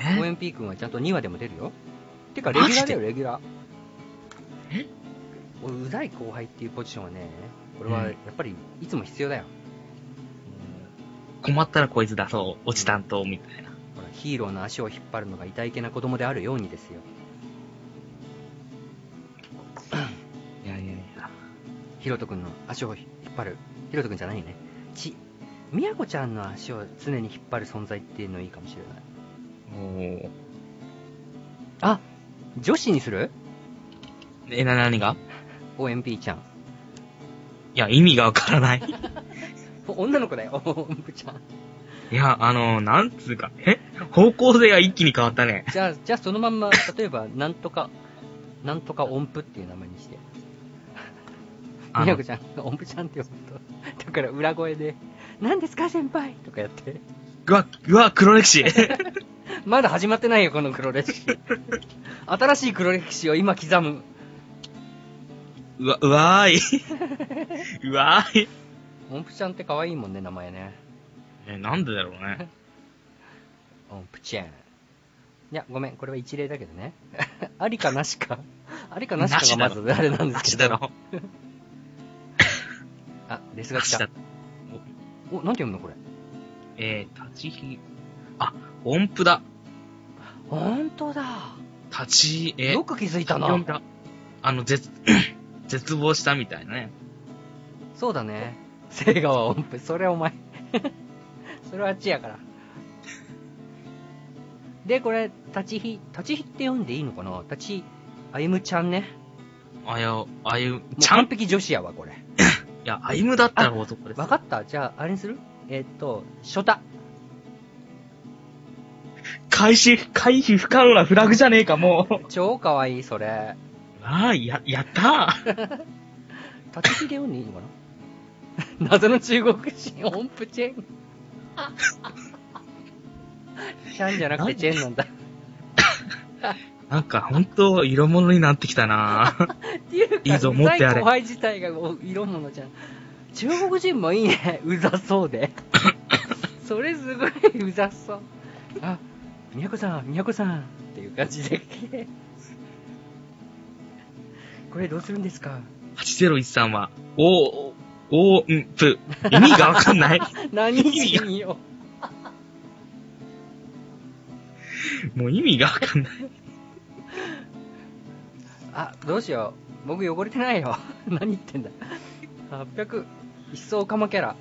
え
？OMP 君はちゃんと2話でも出るよ。てか、レギュラーだよ、レギュラー。
え？
俺うざい後輩っていうポジションはね、これは
うん
やっぱりいつも必要だよ。
困ったらこいつ出そう。落ち担当みたいな。
ヒーローの足を引っ張るのが痛いけな子供であるようにですよ。
いやいやいや。
ヒロト君の足を引っ張る。ヒロト君じゃないよね。ち、みやこちゃんの足を常に引っ張る存在っていうのいいかもしれない。
おー。
あ女子にする？
え、な、何が
?OMP ちゃん。
いや、意味がわからない。[LAUGHS]
女の子だよ、OMP ちゃん。
いや、あの、なんつうか、え？方向性が一気に変わったね。
じゃあ、じゃあそのまんま、例えば、なんとか、なんとか音符っていう名前にして。みやこちゃんが音符ちゃんって呼ぶと、だから裏声で、何ですか先輩とかやって。
うわ、うわ、黒歴史。[LAUGHS]
まだ始まってないよ、この黒歴史。新しい黒歴史を今刻む。
うわ、うわーい。[LAUGHS] うわーい。
音符ちゃんって可愛いもんね、名前ね。
え、なんでだろうね。
音符ちゃん。いや、ごめん、これは一例だけどね。[LAUGHS] ありかなしか。[LAUGHS] ありかなしかがまずあれなんですけど。[LAUGHS] あ、レスが来た。お、なんて読むのこれ？
えー、立ちひ、あ、音符だ。
ほんとだ。
立ち、え、
よく気づいたな。
あの、絶、[CLEARS THROAT] 絶望したみたいなね。
そうだね。聖川音符。それお前。それはあっちやから。で、これ、立ちひ、立ちひって読んでいいのかな？立ち、あゆむちゃんね。
あや、あゆ、ちゃん、い
完璧女子やわ、これ。
や、あゆむだったら男です。
わかったじゃあ、あれにする？えーっと、ショタ。
開始、回避不可能なフラグじゃねえか、もう。
超かわいい、それ。
ああ、や、やったー。[LAUGHS]
立ちひで読んでいいのかな？[LAUGHS] 謎の中国人音符チェン。チャンじゃなくてチェンなんだ。
なんか、ほんと、色物になってきたな
っていうか、
いいぞ持ってやれ
うざい後輩自体がお色物じゃん。中国人もいいね。うざそうで。それすごいうざそう。あ、みやこさん、みやこさんっていう感じで。これどうするんですか
？8013は、お、お、ん、ぷ。[LAUGHS] 意味がわかんない。
何人よ。
もう意味がわかんない。[LAUGHS]
あ、どうしよう。僕汚れてないよ。[LAUGHS] 何言ってんだ。800、一層カマキャラ。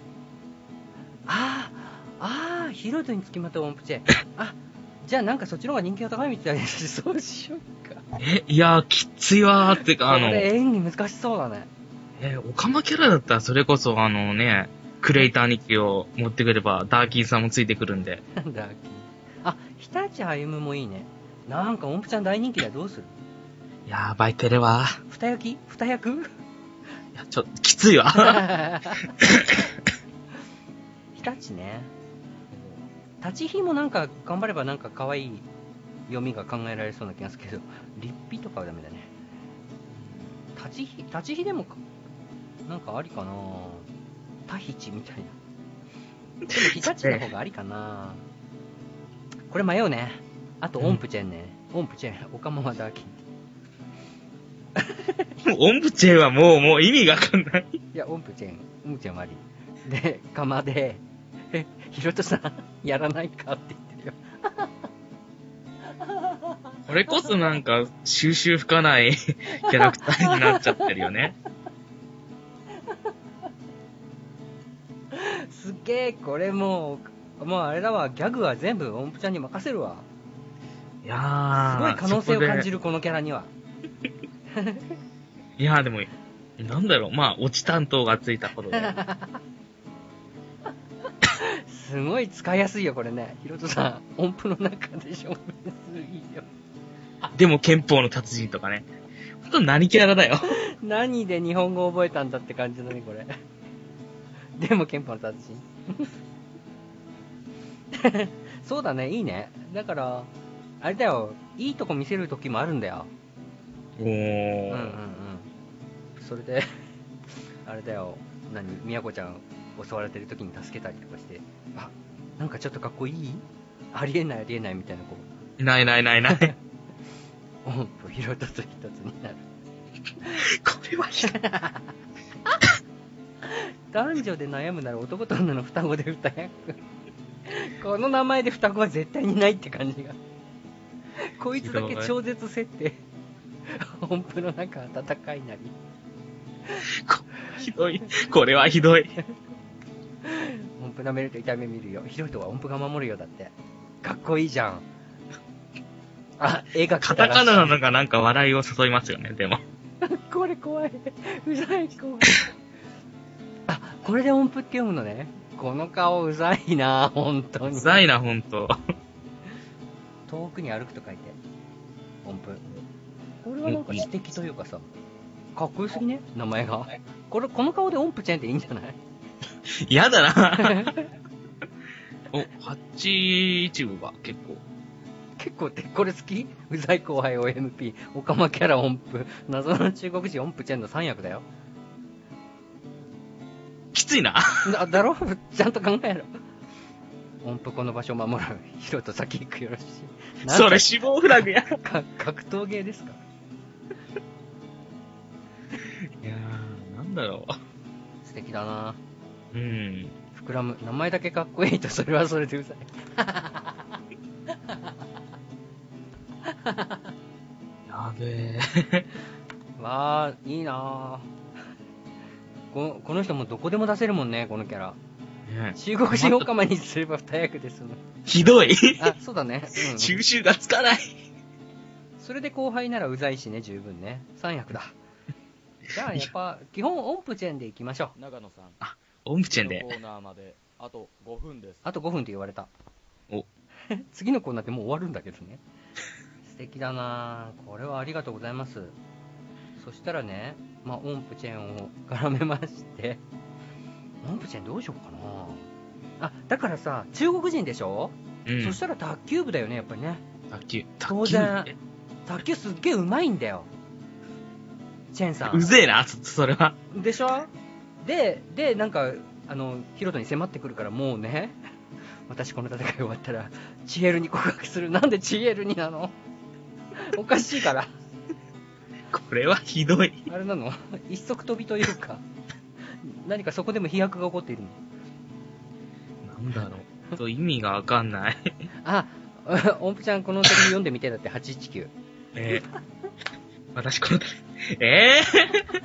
あー、あー、ヒロトにつきまとう音符チェ。あ、じゃあなんかそっちの方が人気が高いみたいでそうしようか。
え、いやー、きついわーってか、あの、
これ演技難しそうだね。
え、オカマキャラだったらそれこそ、あのね、クレイター日記を持ってくれば、ダーキンさんもついてくるんで。
なんだ、あ、日立歩夢もいいね。なんか、音符ちゃん大人気だよ。どうする？
やばい、てれは。
二焼き？二役？
いや、ちょっと、きついわ。[LAUGHS]
日立ね。立ち火もなんか頑張ればなんか可愛い読みが考えられそうな気がするけど、立火とかはダメだね。立ち火、立ち火でもか、なんかありかな？タヒチみたいな。でも日立の方がありかなこれ迷うね。あと音符チェンね。音符チェン、オカマはダーキン。[LAUGHS]
オンブチェンはもう、もう意味がわかんない。
いや、音符チェン、音符チェンはあり。で、釜で、え、ヒロトさん、やらないかって言ってるよ。
これこそなんか、収集吹かない [LAUGHS] キャラクターになっちゃってるよね。
すっげえ、これもう、もうあれだわ、ギャグは全部音符ちゃんに任せるわ。
いやー。
すごい可能性を感じ
る。
る、このキャラには。[LAUGHS]
いやーでも、なんだろう、まあ、落ち担当がついたことで。[LAUGHS]
すごい使いやすいよ、これね。ヒロトさん、音符の中で勝負するいいよ。
でも憲法の達人とかね。ほんと何キャラだよ。[LAUGHS]
何で日本語を覚えたんだって感じだね、これ。でも憲法の達人。[LAUGHS] そうだね、いいね。だから、あれだよ、いいとこ見せる時もあるんだよ。
お
うんうん
ー。
うん。それで、[LAUGHS] あれだよ、何、みやこちゃん襲われてる時に助けたりとかして、あ、なんかちょっとかっこいい？ありえないありえないみたいな、こう、
ないないないない。[LAUGHS]
音符拾ったと一つになる。
これはひどい。
男女で悩むなら男と女の双子で二役。この名前で双子は絶対にないって感じが。こいつだけ超絶設定。音符の中戦いなり。
こひどい。これはひどい。
音符舐めると痛み見るよ。ひどい人は音符が守るよだって。かっこいいじゃん。あ、絵が
カタカナなのがなんか笑いを誘いますよね、でも。[LAUGHS]
これ怖い。うざい、怖い。あ、これで音符って読むのね。この顔うざいな、本当に。
うざいな、ほんと。
遠くに歩くと書いて。音符。これはなんか詩的というかさ、かっこよすぎね名前が。これ、この顔で音符ちゃんっていいんじゃない？
嫌だな。[LAUGHS] お、815が結構。
結構って、これ好き？うざい後輩 OMP、オカマキャラ音符、謎の中国人音符チェンの3役だよ。
きついな。
だ、だろ？[LAUGHS] ちゃんと考えろ。音符この場所を守る。ヒロと先行くよろしい。
それ死亡フラグや。
格闘芸ですか？
やー、なんだろ
素敵だな
う。うん。
膨らむ。名前だけかっこいいと、それはそれでうざい。
やべえ。[LAUGHS]
わあ、いいなここの人もどこでも出せるもんね、このキャラ。
ね
中国人オカマにすれば二役ですもん。
ひどい。
あ、そうだね。うん、
収集がつかない。
それで後輩ならうざいしね、十分ね。三役だ。じゃあ、やっぱ、基本音符チェーンでいきましょう。
長野さん、
音符チェンで
コーナーまであと5分です。
あと5分って言われた。
お、
次のコーナーってもう終わるんだけどね。素敵だなぁこれはありがとうございます。そしたらね、まあ、音符チェーンを絡めまして、[LAUGHS] 音符チェーンどうしようかなあ、だからさ、中国人でしょ、
うん。
そしたら卓球部だよね、やっぱりね。
卓球。
当然卓球すっげえうまいんだよ。チェーンさん。
うぜえな、そそれは。
でしょ？で、で、なんか、あの、ヒロトに迫ってくるから、もうね、[LAUGHS] 私この戦い終わったら、チエルに告白する。なんでチエルになの？[LAUGHS] おかしいから。
これはひどい。
あれなの？一足飛びというか、何かそこでも飛躍が起こっているの？
なんだろう。と意味がわかんない。
あ、[LAUGHS] 音符ちゃんこのセリフ読んでみてだって819。
えー、私この、えー、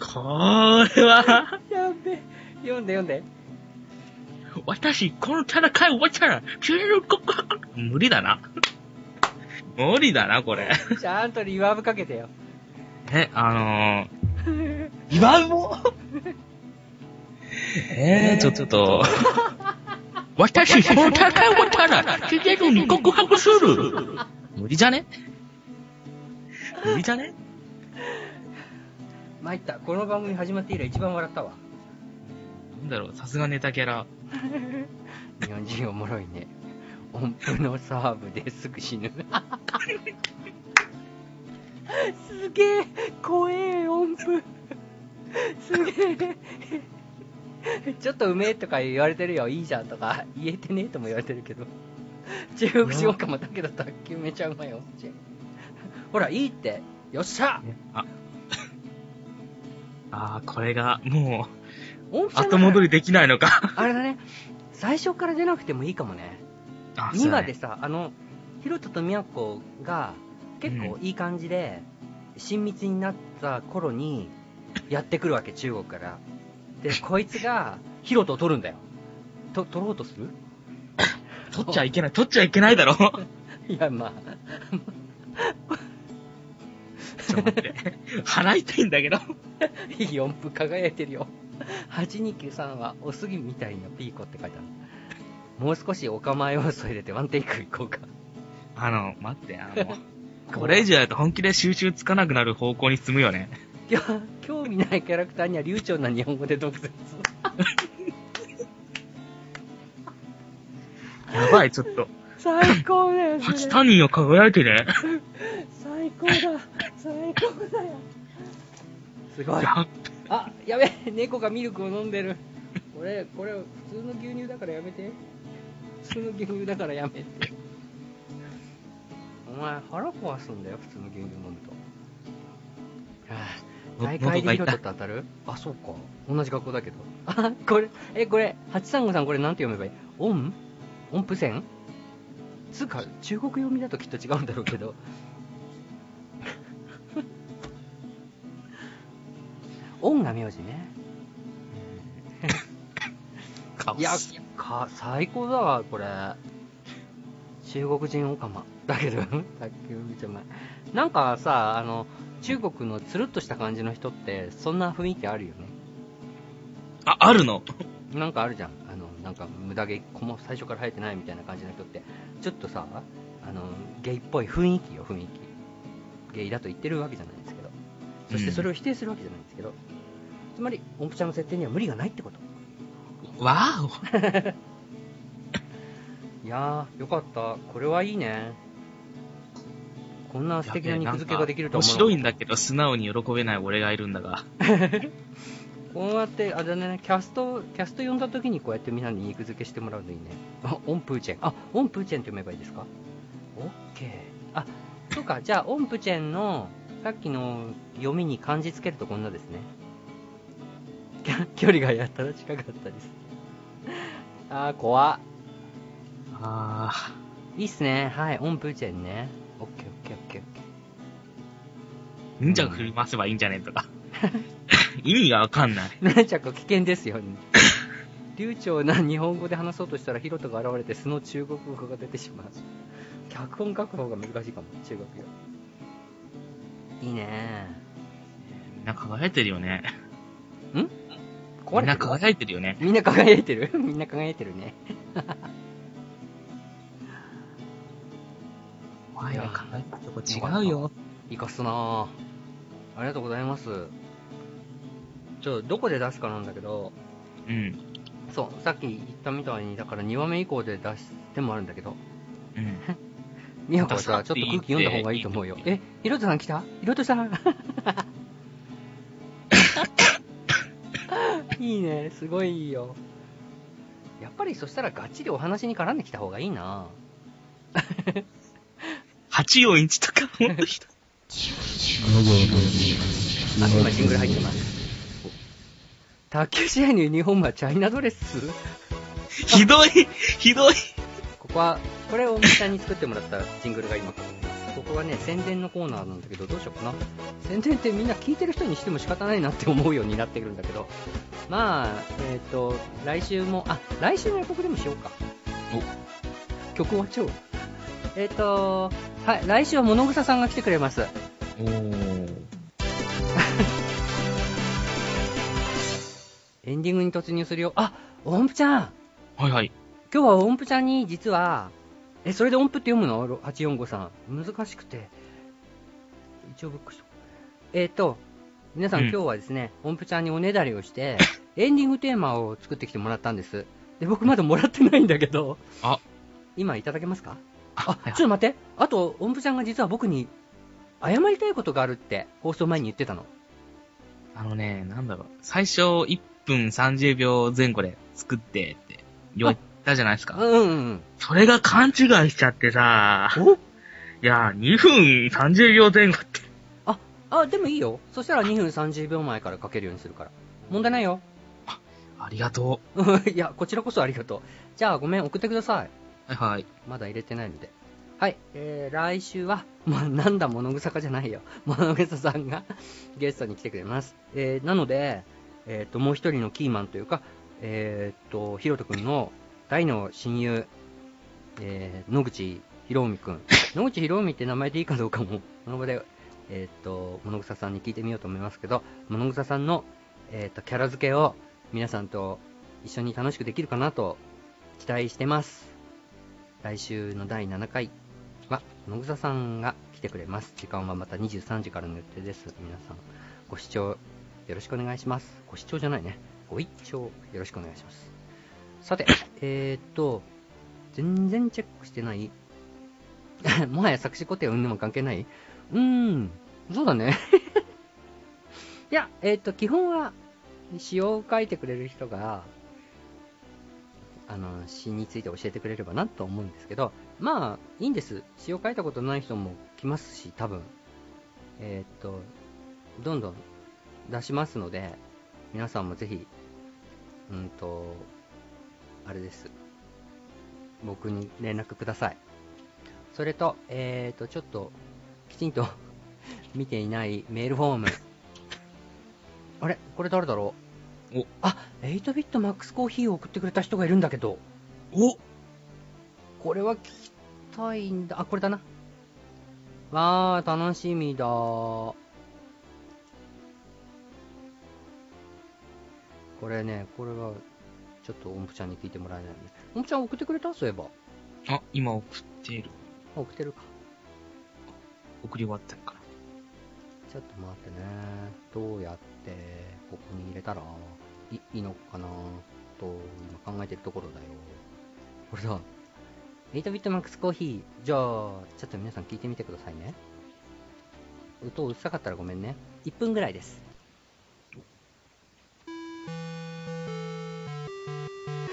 これは、
やべ読んで読んで。
私、この戦い終わったら、急に告白無理だな。無理だな、これ。[LAUGHS]
ちゃんとリバーブかけてよ。
え、あのー、[LAUGHS] 今も？えー、ちょ、ちょっと。[LAUGHS] 私、そい終わったら、シゲルに告白する。無理じゃね？無理じゃね？
参った。この番組始まって以来一番笑ったわ。
なんだろう、さすがネタキャラ。
日本人おもろいね。音符のサーブですぐ死ぬ。[LAUGHS] すげえ、怖え音符。すげえ。ちょっとうめえとか言われてるよ、いいじゃんとか、言えてねえとも言われてるけど。中国人オカマだけど卓球めちゃうまいよ。ほら、いいって。よっしゃ
あ。[LAUGHS] あー、これが、もう、後戻りできないのか。[LAUGHS]
あれだね、最初から出なくてもいいかもね。
あ
2話でさ、あの、ヒロトとミヤコが結構いい感じで、親密になった頃にやってくるわけ、中国から。で、[LAUGHS] こいつがヒロトを取るんだよ。と、取ろうとする？[LAUGHS]
取っちゃいけない、取っちゃいけないだろ。[LAUGHS]
いや、まあ、
ちょっと待って。払いたいんだけど。
いい音符輝いてるよ。8293はおすぎみたいなピーコって書いてある。もう少しお構い要素入れてワンテイクいこうか。
あの、待って、あの、[LAUGHS] これ以上やると本気で収集つかなくなる方向に進むよね。
いや、興味ないキャラクターには流暢な日本語で毒舌。[LAUGHS]
やばい、ちょっと。
最高だよ、それ
八他人を輝いてね。
最高だ、最高だよ。すごい。
や
あ、やべえ、猫がミルクを飲んでる。これ、これ、普通の牛乳だからやめて。普通の牛乳だからやめて。お前、腹壊すんだよ、普通の牛乳飲むと。はあ大会でヒロトって当たる？あ、そうか。同じ学校だけど。あ、これ、え、これ、835さんこれなんて読めばいい？音？音符線？つうか、中国読みだときっと違うんだろうけど。[LAUGHS] 音が名字ね。いや、か、最高だわ、これ。中国人オカマ。だけど、卓球めちゃうまい。なんかさ、あの、中国のつるっとした感じの人って、そんな雰囲気あるよね？
あ、あるの？
なんかあるじゃん。あの、なんか無駄毛、こも最初から生えてないみたいな感じの人って、ちょっとさ、あの、ゲイっぽい雰囲気よ、雰囲気。ゲイだと言ってるわけじゃないんですけど。そしてそれを否定するわけじゃないんですけど。つまり、音符ちゃんの設定には無理がないってこと。
わーお。[LAUGHS]
いやー、よかった。これはいいね。こんな素敵な肉付けができると
面
思う。
白いんだけど、素直に喜べない俺がいるんだが。[LAUGHS]
こうやって、あれだね、キャスト、キャスト呼んだ時にこうやってみんなに肉付けしてもらうといいね。あ、オンプーチェン。あ、オンプーチェンって読めばいいですか？オッケー。あ、そうか、じゃあ、オンプチェンの、さっきの読みに漢字つけるとこんなですね。距離がやったら近かったです。あー、怖っ。
あ
いいっすね。はい、オンプーチェンね。オッケーオッケーオッケー。オッケー。
ー、忍者が振り回せばいいん。じゃねえとか。意味がわかん。ない。
なん。ちゃか危険ですよ。流暢な日本語で話そうとしたらヒロトが現れて素の中国語が出てしまう。脚本書く方が難しいかも、中国語。いいね
みん。な輝いてるよね。
ん
みんな輝いてるよね。
みんな輝いてる？[LAUGHS] みんな輝いてるね。
お [LAUGHS] 前が輝くとこ違うよ。
いかすなぁ。ありがとうございます。ちょ、どこで出すかなんだけど、
うん。
そう、さっき言ったみたいに、だから2話目以降で出してもあるんだけど、
うん。
みやこはさ、ちょっと空気読んだ方がいいと思うよ。え、ひろとさん来た？ひろとさんいいね、すごいいいよ。やっぱりそしたらがっちりお話に絡んできた方がいいな
8インチとか、ほんとひどい。
あ、今ジングル入ってます。卓球試合のユニフォームはチャイナドレス？
ひどいひどい
ここは、これをみちゃんに作ってもらったジングルが今かかってます。ここはね、宣伝のコーナーなんだけど、どうしようかな。宣伝ってみんな聞いてる人にしても仕方ないなって思うようになってくるんだけど。まあ、えっ、と、来週も、あ、来週の予告でもしようか。曲終わっちゃうわえっ、と、はい、来週は物草さんが来てくれます。
おー。
エンディングに突入するよ。あ、音符ちゃん
はいはい。
今日は音符ちゃんに実は、え、それで音符って読むの ?845 さん。難しくて。一応ブックしと。えっ、と、皆さん、
うん
今日はですね、音符ちゃんにおねだりをして、[LAUGHS] エンディングテーマを作ってきてもらったんです。で、僕まだもらってないんだけど、
あ、
今いただけますか？あ、ちょっと待って。あと、音符ちゃんが実は僕に謝りたいことがあるって、放送前に言ってたの。
あのね、なんだろう。最初1分30秒前後で作ってって言われたじゃないですか。
うんうんうん。
それが勘違いしちゃってさ、
お？
いや、2分30秒前後って。
あ、あ、でもいいよ。そしたら2分30秒前から書けるようにするから。問題ないよ。
ありがと [LAUGHS]
いや、こちらこそありがとう。じゃあ、ごめん、送ってください。
う。はいはい。
まだ入れてないので。はい、えー、来週は、まあ、なんだ、物草かじゃないよ。物草さんが [LAUGHS] ゲストに来てくれます。えー、なので、えっ、と、もう一人のキーマンというか、えっ、と、ひろとくんの大の親友、えー、野口ひろみくん。[LAUGHS] 野口ひろみって名前でいいかどうかも、この場で、えっ、と、物草さんに聞いてみようと思いますけど、物草さんの、えっ、と、キャラ付けを皆さんと一緒に楽しくできるかなと期待してます。来週の第7回は、野草さんが来てくれます。時間はまた23時からの予定です。皆さん、ご視聴よろしくお願いします。ご視聴じゃないね。ご一聴よろしくお願いします。さて、えーっと、全然チェックしてない [LAUGHS] もはや作詞固定はうんでも関係ない？うーん、そうだね。[LAUGHS] いや、えーっと、基本は、詩を書いてくれる人が、あの、詩について教えてくれればなと思うんですけど、まあ、いいんです。詩を書いたことない人も来ますし、多分。えーっと、どんどん出しますので、皆さんもぜひ、うんと、あれです。僕に連絡ください。それと、えーっと、ちょっと、きちんと [LAUGHS] 見ていないメールフォーム。あれ？これ誰だろう？
お
あ、8ビットマックスコーヒーを送ってくれた人がいるんだけど。
お
これは聞きたいんだ。あ、これだな。わー、楽しみだ。これね、これは、ちょっと音符ちゃんに聞いてもらえないね。音符ちゃん送ってくれた？そういえば。
あ、今送っている。
あ送ってるか。
送り終わったのかな。
ちょっと待ってね。どうやって、ここに入れたらいいいのかな？と、今考えてるところだよ。これだ。8ビットマックスコーヒー。じゃあ、ちょっと皆さん聞いてみてくださいね。音うるさかったらごめんね。1分ぐらいです。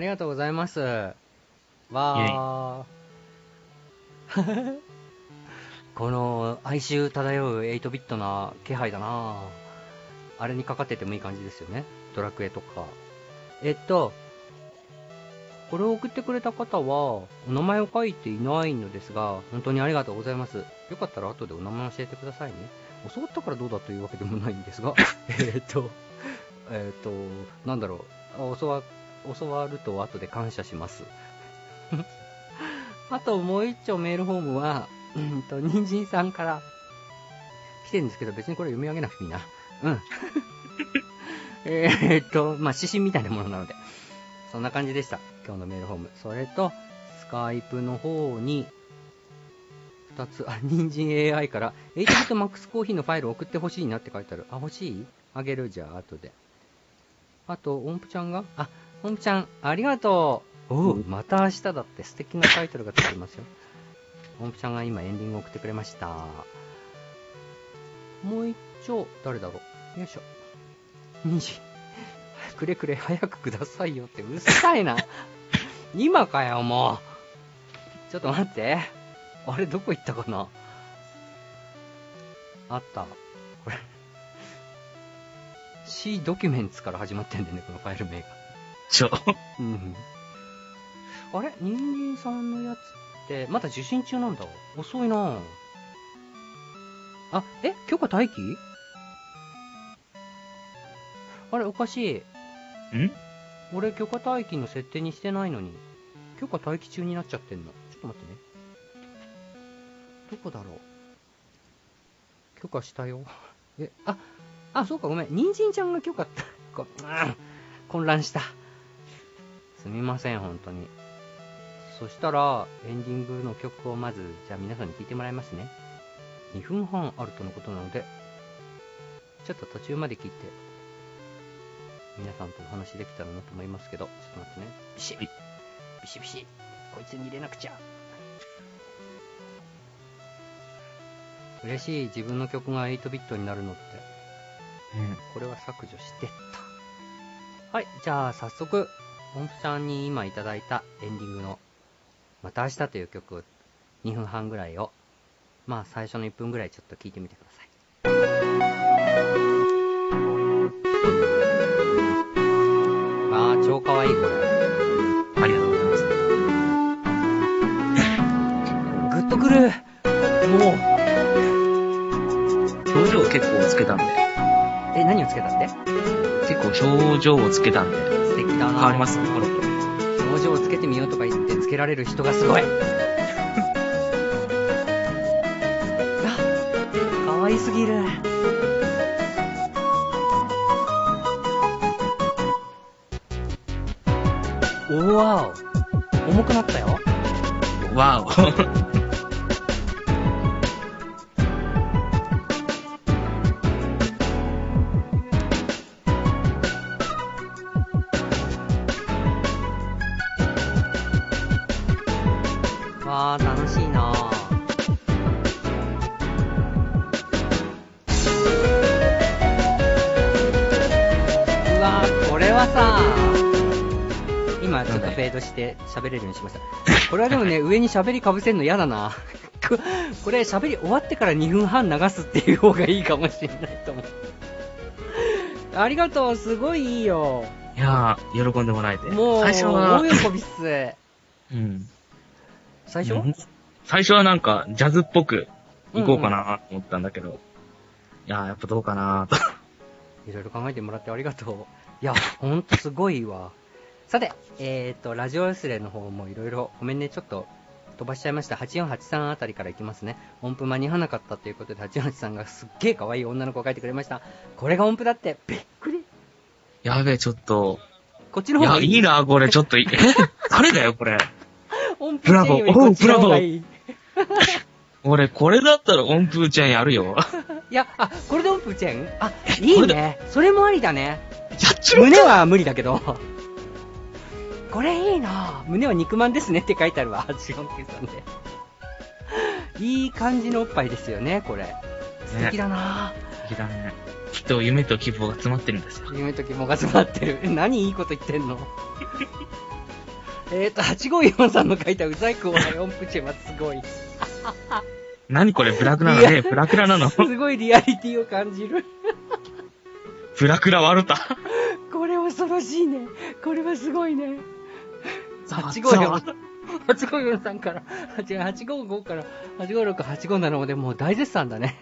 ありがとうございます。わー。[LAUGHS] この哀愁漂う8ビットな気配だなあれにかかっててもいい感じですよね。ドラクエとか。えっと、これを送ってくれた方は、お名前を書いていないのですが、本当にありがとうございます。よかったら後でお名前教えてくださいね。教わったからどうだというわけでもないんですが、[LAUGHS] えっと、えっと、なんだろう。あ教わ、教わると後で感謝します。[LAUGHS] あともう一丁メールフォームは、うんと、人参さんから来てるんですけど、別にこれ読み上げなくていいな。うん。[LAUGHS] えーっと、まあ、指針みたいなものなので。そんな感じでした。今日のメールフォーム。それと、スカイプの方に、二つ、あ、人参 AI から、8ビットマックスコーヒーのファイル送ってほしいなって書いてある。あ、欲しい？あげる？じゃあ、後で。あと、音符ちゃんが？あ、音符ちゃん、ありがとう。おう、また明日だって素敵なタイトルがついてますよ。音符ちゃんが今エンディング送ってくれました。もう一丁、誰だろうよいしょ。虹。くれくれ、早くくださいよって、うるさいな。今かよ、もう。ちょっと待って。あれ、どこ行ったかなあった。これ。C ドキュメンツから始まってんだよね、このファイル名が。
ちょ、
うん。あれ？人間さんのやつって、まだ受信中なんだ。遅いなぁあ、え？許可待機？あれ、おかしい。
ん？
俺、許可待機の設定にしてないのに、許可待機中になっちゃってんの。ちょっと待ってね。どこだろう許可したよ。[LAUGHS] え、あ、あ、そうか、ごめん。人参ちゃんが許可、こうん混乱した。すみません、本当に。そしたら、エンディングの曲をまず、じゃあ皆さんに聴いてもらいますね。2分半あるとのことなので、ちょっと途中まで聞いて、皆さんとお話できたらなと思いますけど、ちょっと待ってね。ビシビシビシこいつに入れなくちゃ嬉しい自分の曲が8ビットになるのって、
うん。
これは削除してった。はい、じゃあ早速、音符さんに今いただいたエンディングの、また明日という曲を2分半ぐらいを、まあ最初の1分ぐらいちょっと聞いてみてください。あー、超かわいいこれ。
ありがとうございます。
グッとくるもう、
表情結構つけたんで、
え、何をつけたって？
結構表情をつけたんで、
だな
変わります？コロコロ。
表情をつけてみようとか言ってつけられる人がすごいあ、かわいすぎる。おわお。重くなったよ。
わお。
喋れるようにしました。これはでもね、[LAUGHS] 上に喋りかぶせんの嫌だな。ここれ喋り終わってから2分半流すっていう方がいいかもしれないと思う。ありがとう、すごいいいよ。
いやー、喜んでもらえて。
もう、
最初は、
大喜びっす。[LAUGHS]
うん。
最初？
うん最初はなんか、ジャズっぽく行こうかなと思ったんだけど、いやー、やっぱどうかなと。
いろいろ考えてもらってありがとう。いや、ほんとすごいわ。さて、えーと、ラジオスレの方もいろいろ、ごめんね、ちょっと飛ばしちゃいました。8483あたりからいきますね。音符間に合わなかったということで、8483がすっげー可愛い女の子を描いてくれました。これが音符だって、びっくり。
やべえ、ちょっと、
こっちの
いや、
方がいい。
いいな、これ、ちょっといい、[LAUGHS] え誰だよ、これ。
音符
ブラボー
チェーンよりこっちの方がいい。[LAUGHS]
俺、これだったら音符ちゃんやるよ。
いや、あ、これで音符チェーン？あ、いいね。それもありだね。
やっちまっ
胸は無理だけど。これいいな胸は肉まんですねって書いてあるわ。8493で。いい感じのおっぱいですよね、これ。素敵だな
た。だね。きっと夢と希望が詰まってるんですよ。
夢と希望が詰まってる。何いいこと言ってんの？えーと、854さんの書いたうざい子は音符チェはすごい。
何これ、ブラクラなのね。ブラクラなの？
すごいリアリティを感じる。
ブラクラ悪た。
これ恐ろしいね。これはすごいね。
ざわ
854。854さんから、違う、855から、856、857までもう大絶賛だね。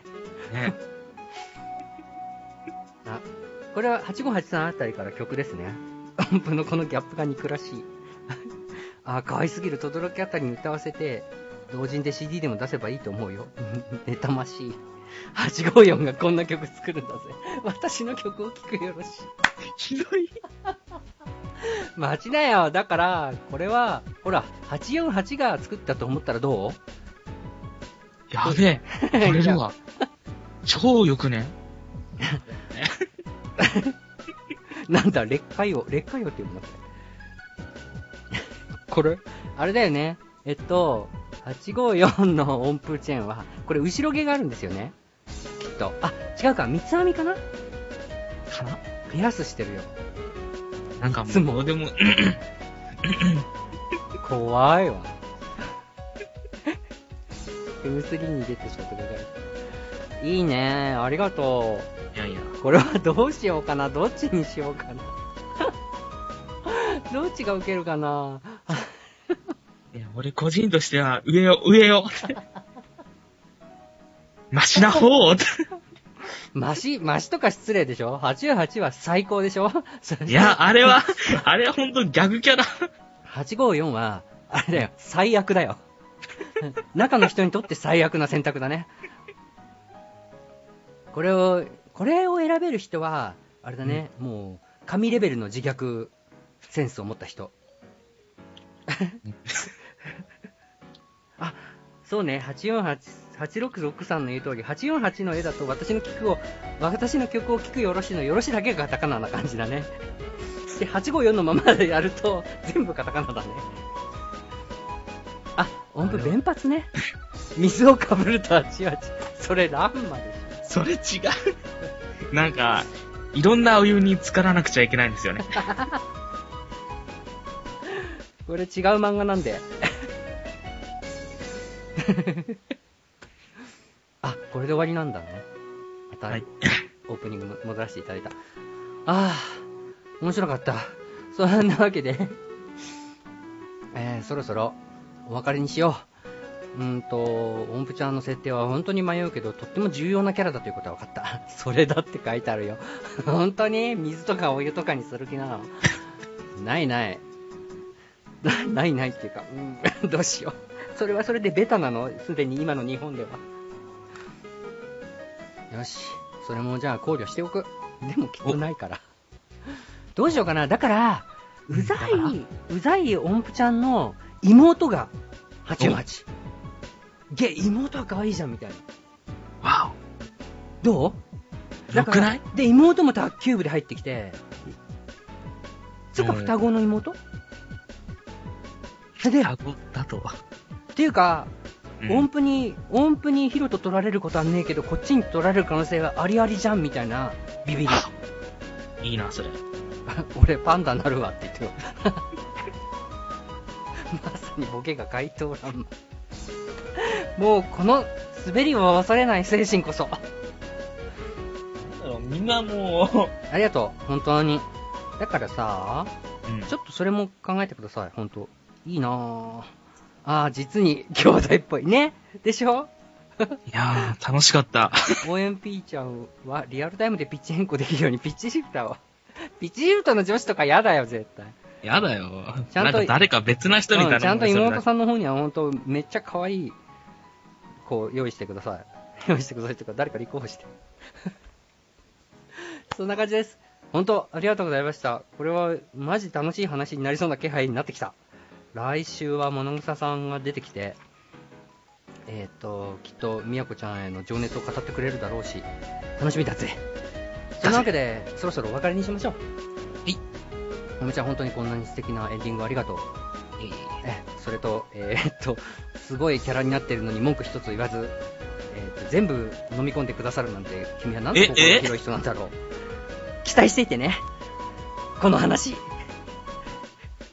ね。[LAUGHS]
あ、これは8583あたりから曲ですね。音符のこのギャップが憎らしい。[LAUGHS] あ、可愛すぎる。とどろきあたりに歌わせて、同人で CD でも出せばいいと思うよ。[LAUGHS] 妬ましい。854がこんな曲作るんだぜ。私の曲を聴くよろしい。
ひどい。[LAUGHS]
待ちなよ。だから、これは、ほら、848が作ったと思ったらどう？
やべえ。これでは、[LAUGHS] 超よくね？[LAUGHS]
なんだ、劣化よ、劣化よって言うんだこれ。これ、あれだよね。えっと、854の音符チェーンは、これ後ろ毛があるんですよね。きっと。あ、違うか、三つ編みかな？
かな？
ピアスしてるよ。
なんかもう、
つも
どうでも、[LAUGHS]
怖いわ。M3 に出てしまってください。いいねありがと
いやいや、
う。これはどうしようかなどっちにしようかな [LAUGHS] どっちが受けるかな [LAUGHS] い
や、俺個人としては、上よ、上よ。マシな方を。
マシ、マシとか失礼でしょ ?88 は最高でしょ？
いや、あれは、あれはほんとギャグキャラ。
854は、あれだよ、最悪だよ。中の人にとって最悪な選択だね。これを、これを選べる人は、あれだね、もう、神レベルの自虐センスを持った人。[LAUGHS] あ、そうね、848、8663の言う通り、848の絵だと私の曲を、私の曲を聴くよろしのよろしだけがカタカナな感じだね。で、854のままでやると、全部カタカナだね。あ、音符弁髪ね。水をかぶると88。それランマでし
それ違う。なんか、いろんなお湯に浸からなくちゃいけないんですよね。
ょ。[LAUGHS] これ違う漫画なんで。[LAUGHS] あ、これで終わりなんだね。また、
はい [LAUGHS]
オープニングも戻らせていただいた。ああ、面白かった。そんなわけで、[LAUGHS] えー、そろそろお別れにしよう。うーんと、音符ちゃんの設定は本当に迷うけど、とっても重要なキャラだということは分かった。[LAUGHS] それだって書いてあるよ。本当に？水とかお湯とかにする気なの？ないない。なないないっていうか、うん、どうしよう。それはそれでベタなの？すでに今の日本では。よし。それもじゃあ考慮しておく。でもきっとないから。どうしようかな。だから、うざい、うざい音符ちゃんの妹が88。げ、妹は可愛いじゃんみたいな。
わ
どう？
お。よくない？
で、妹も卓球部で入ってきて、つうか
うん
双子の妹？で、っ
タゴだとは。
ていうか、
うん
音符に、音符にヒロと取られることはねえけど、こっちに取られる可能性がありありじゃんみたいなビビり。
いいな、それ。[LAUGHS]
俺パンダなるわって言ってよ。[LAUGHS] まさにボケが怪盗ランマ。もうこの滑りを忘れない精神こそ。
みんなも [LAUGHS]
ありがとう、本当に。だからさ、
う、うん
ちょっとそれも考えてください、本当いいなぁ。ああ、実に兄弟っぽいね。でしょ？
いやー、楽しかった。
応援ピーちゃんはリアルタイムでピッチ変更できるようにピッチシフターを。ピッチシフトの女子とか嫌だよ、絶対。
やだよ。
ちゃんと
なんか誰か別な人に
うんちゃんと妹
ん。
さんの方には本当めっちゃ可愛い子用意してください。[LAUGHS] 用意してくださいとか誰か立候補して。[LAUGHS] そんな感じです。本当ありがとうございました。これはマジ楽しい話になりそうな気配になってきた。来週は物草さんが出てきて、えっ、と、きっとみやこちゃんへの情熱を語ってくれるだろうし、楽しみだぜ。そんなわけで、そろそろお別れにしましょう。
はい。
もみちゃん本当にこんなに素敵なエンディングありがとう。えそれと、えーっと、すごいキャラになってるのに文句一つ言わず、えーっと、全部飲み込んでくださるなんて、君はなん心の広い人なんだろう。期待していてね。この話。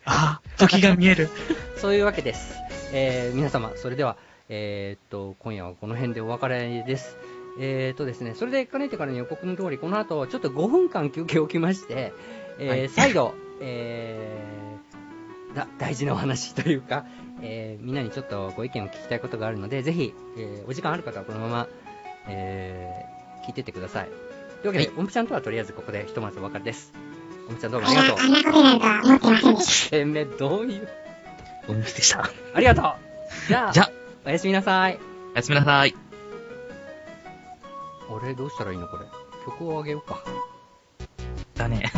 あー、時が見える。[LAUGHS]
そういうわけです。えー皆様、それでは、えーっと、今夜はこの辺でお別れです。えーっとですね、それでかねてからの予告の通り、この後、ちょっと5分間休憩を置きまして、えー
はい
再度、えーだ大事なお話というか、えーみんなにちょっとご意見を聞きたいことがあるので、ぜひ、えーお時間ある方はこのまま、えー聞いてってください。というわけで、
はい
音符ちゃんとはとりあえずここでひとまずお別れです。音符ちゃんどうもありがとう。
あんなことになるとは思ってませんでし
てめえ、どういう。
お見せでした？
ありがとうじゃあ、
じゃあ、
おやすみなさい。
おやすみなさい。
俺どうしたらいいのこれ？曲をあげようか。
だね。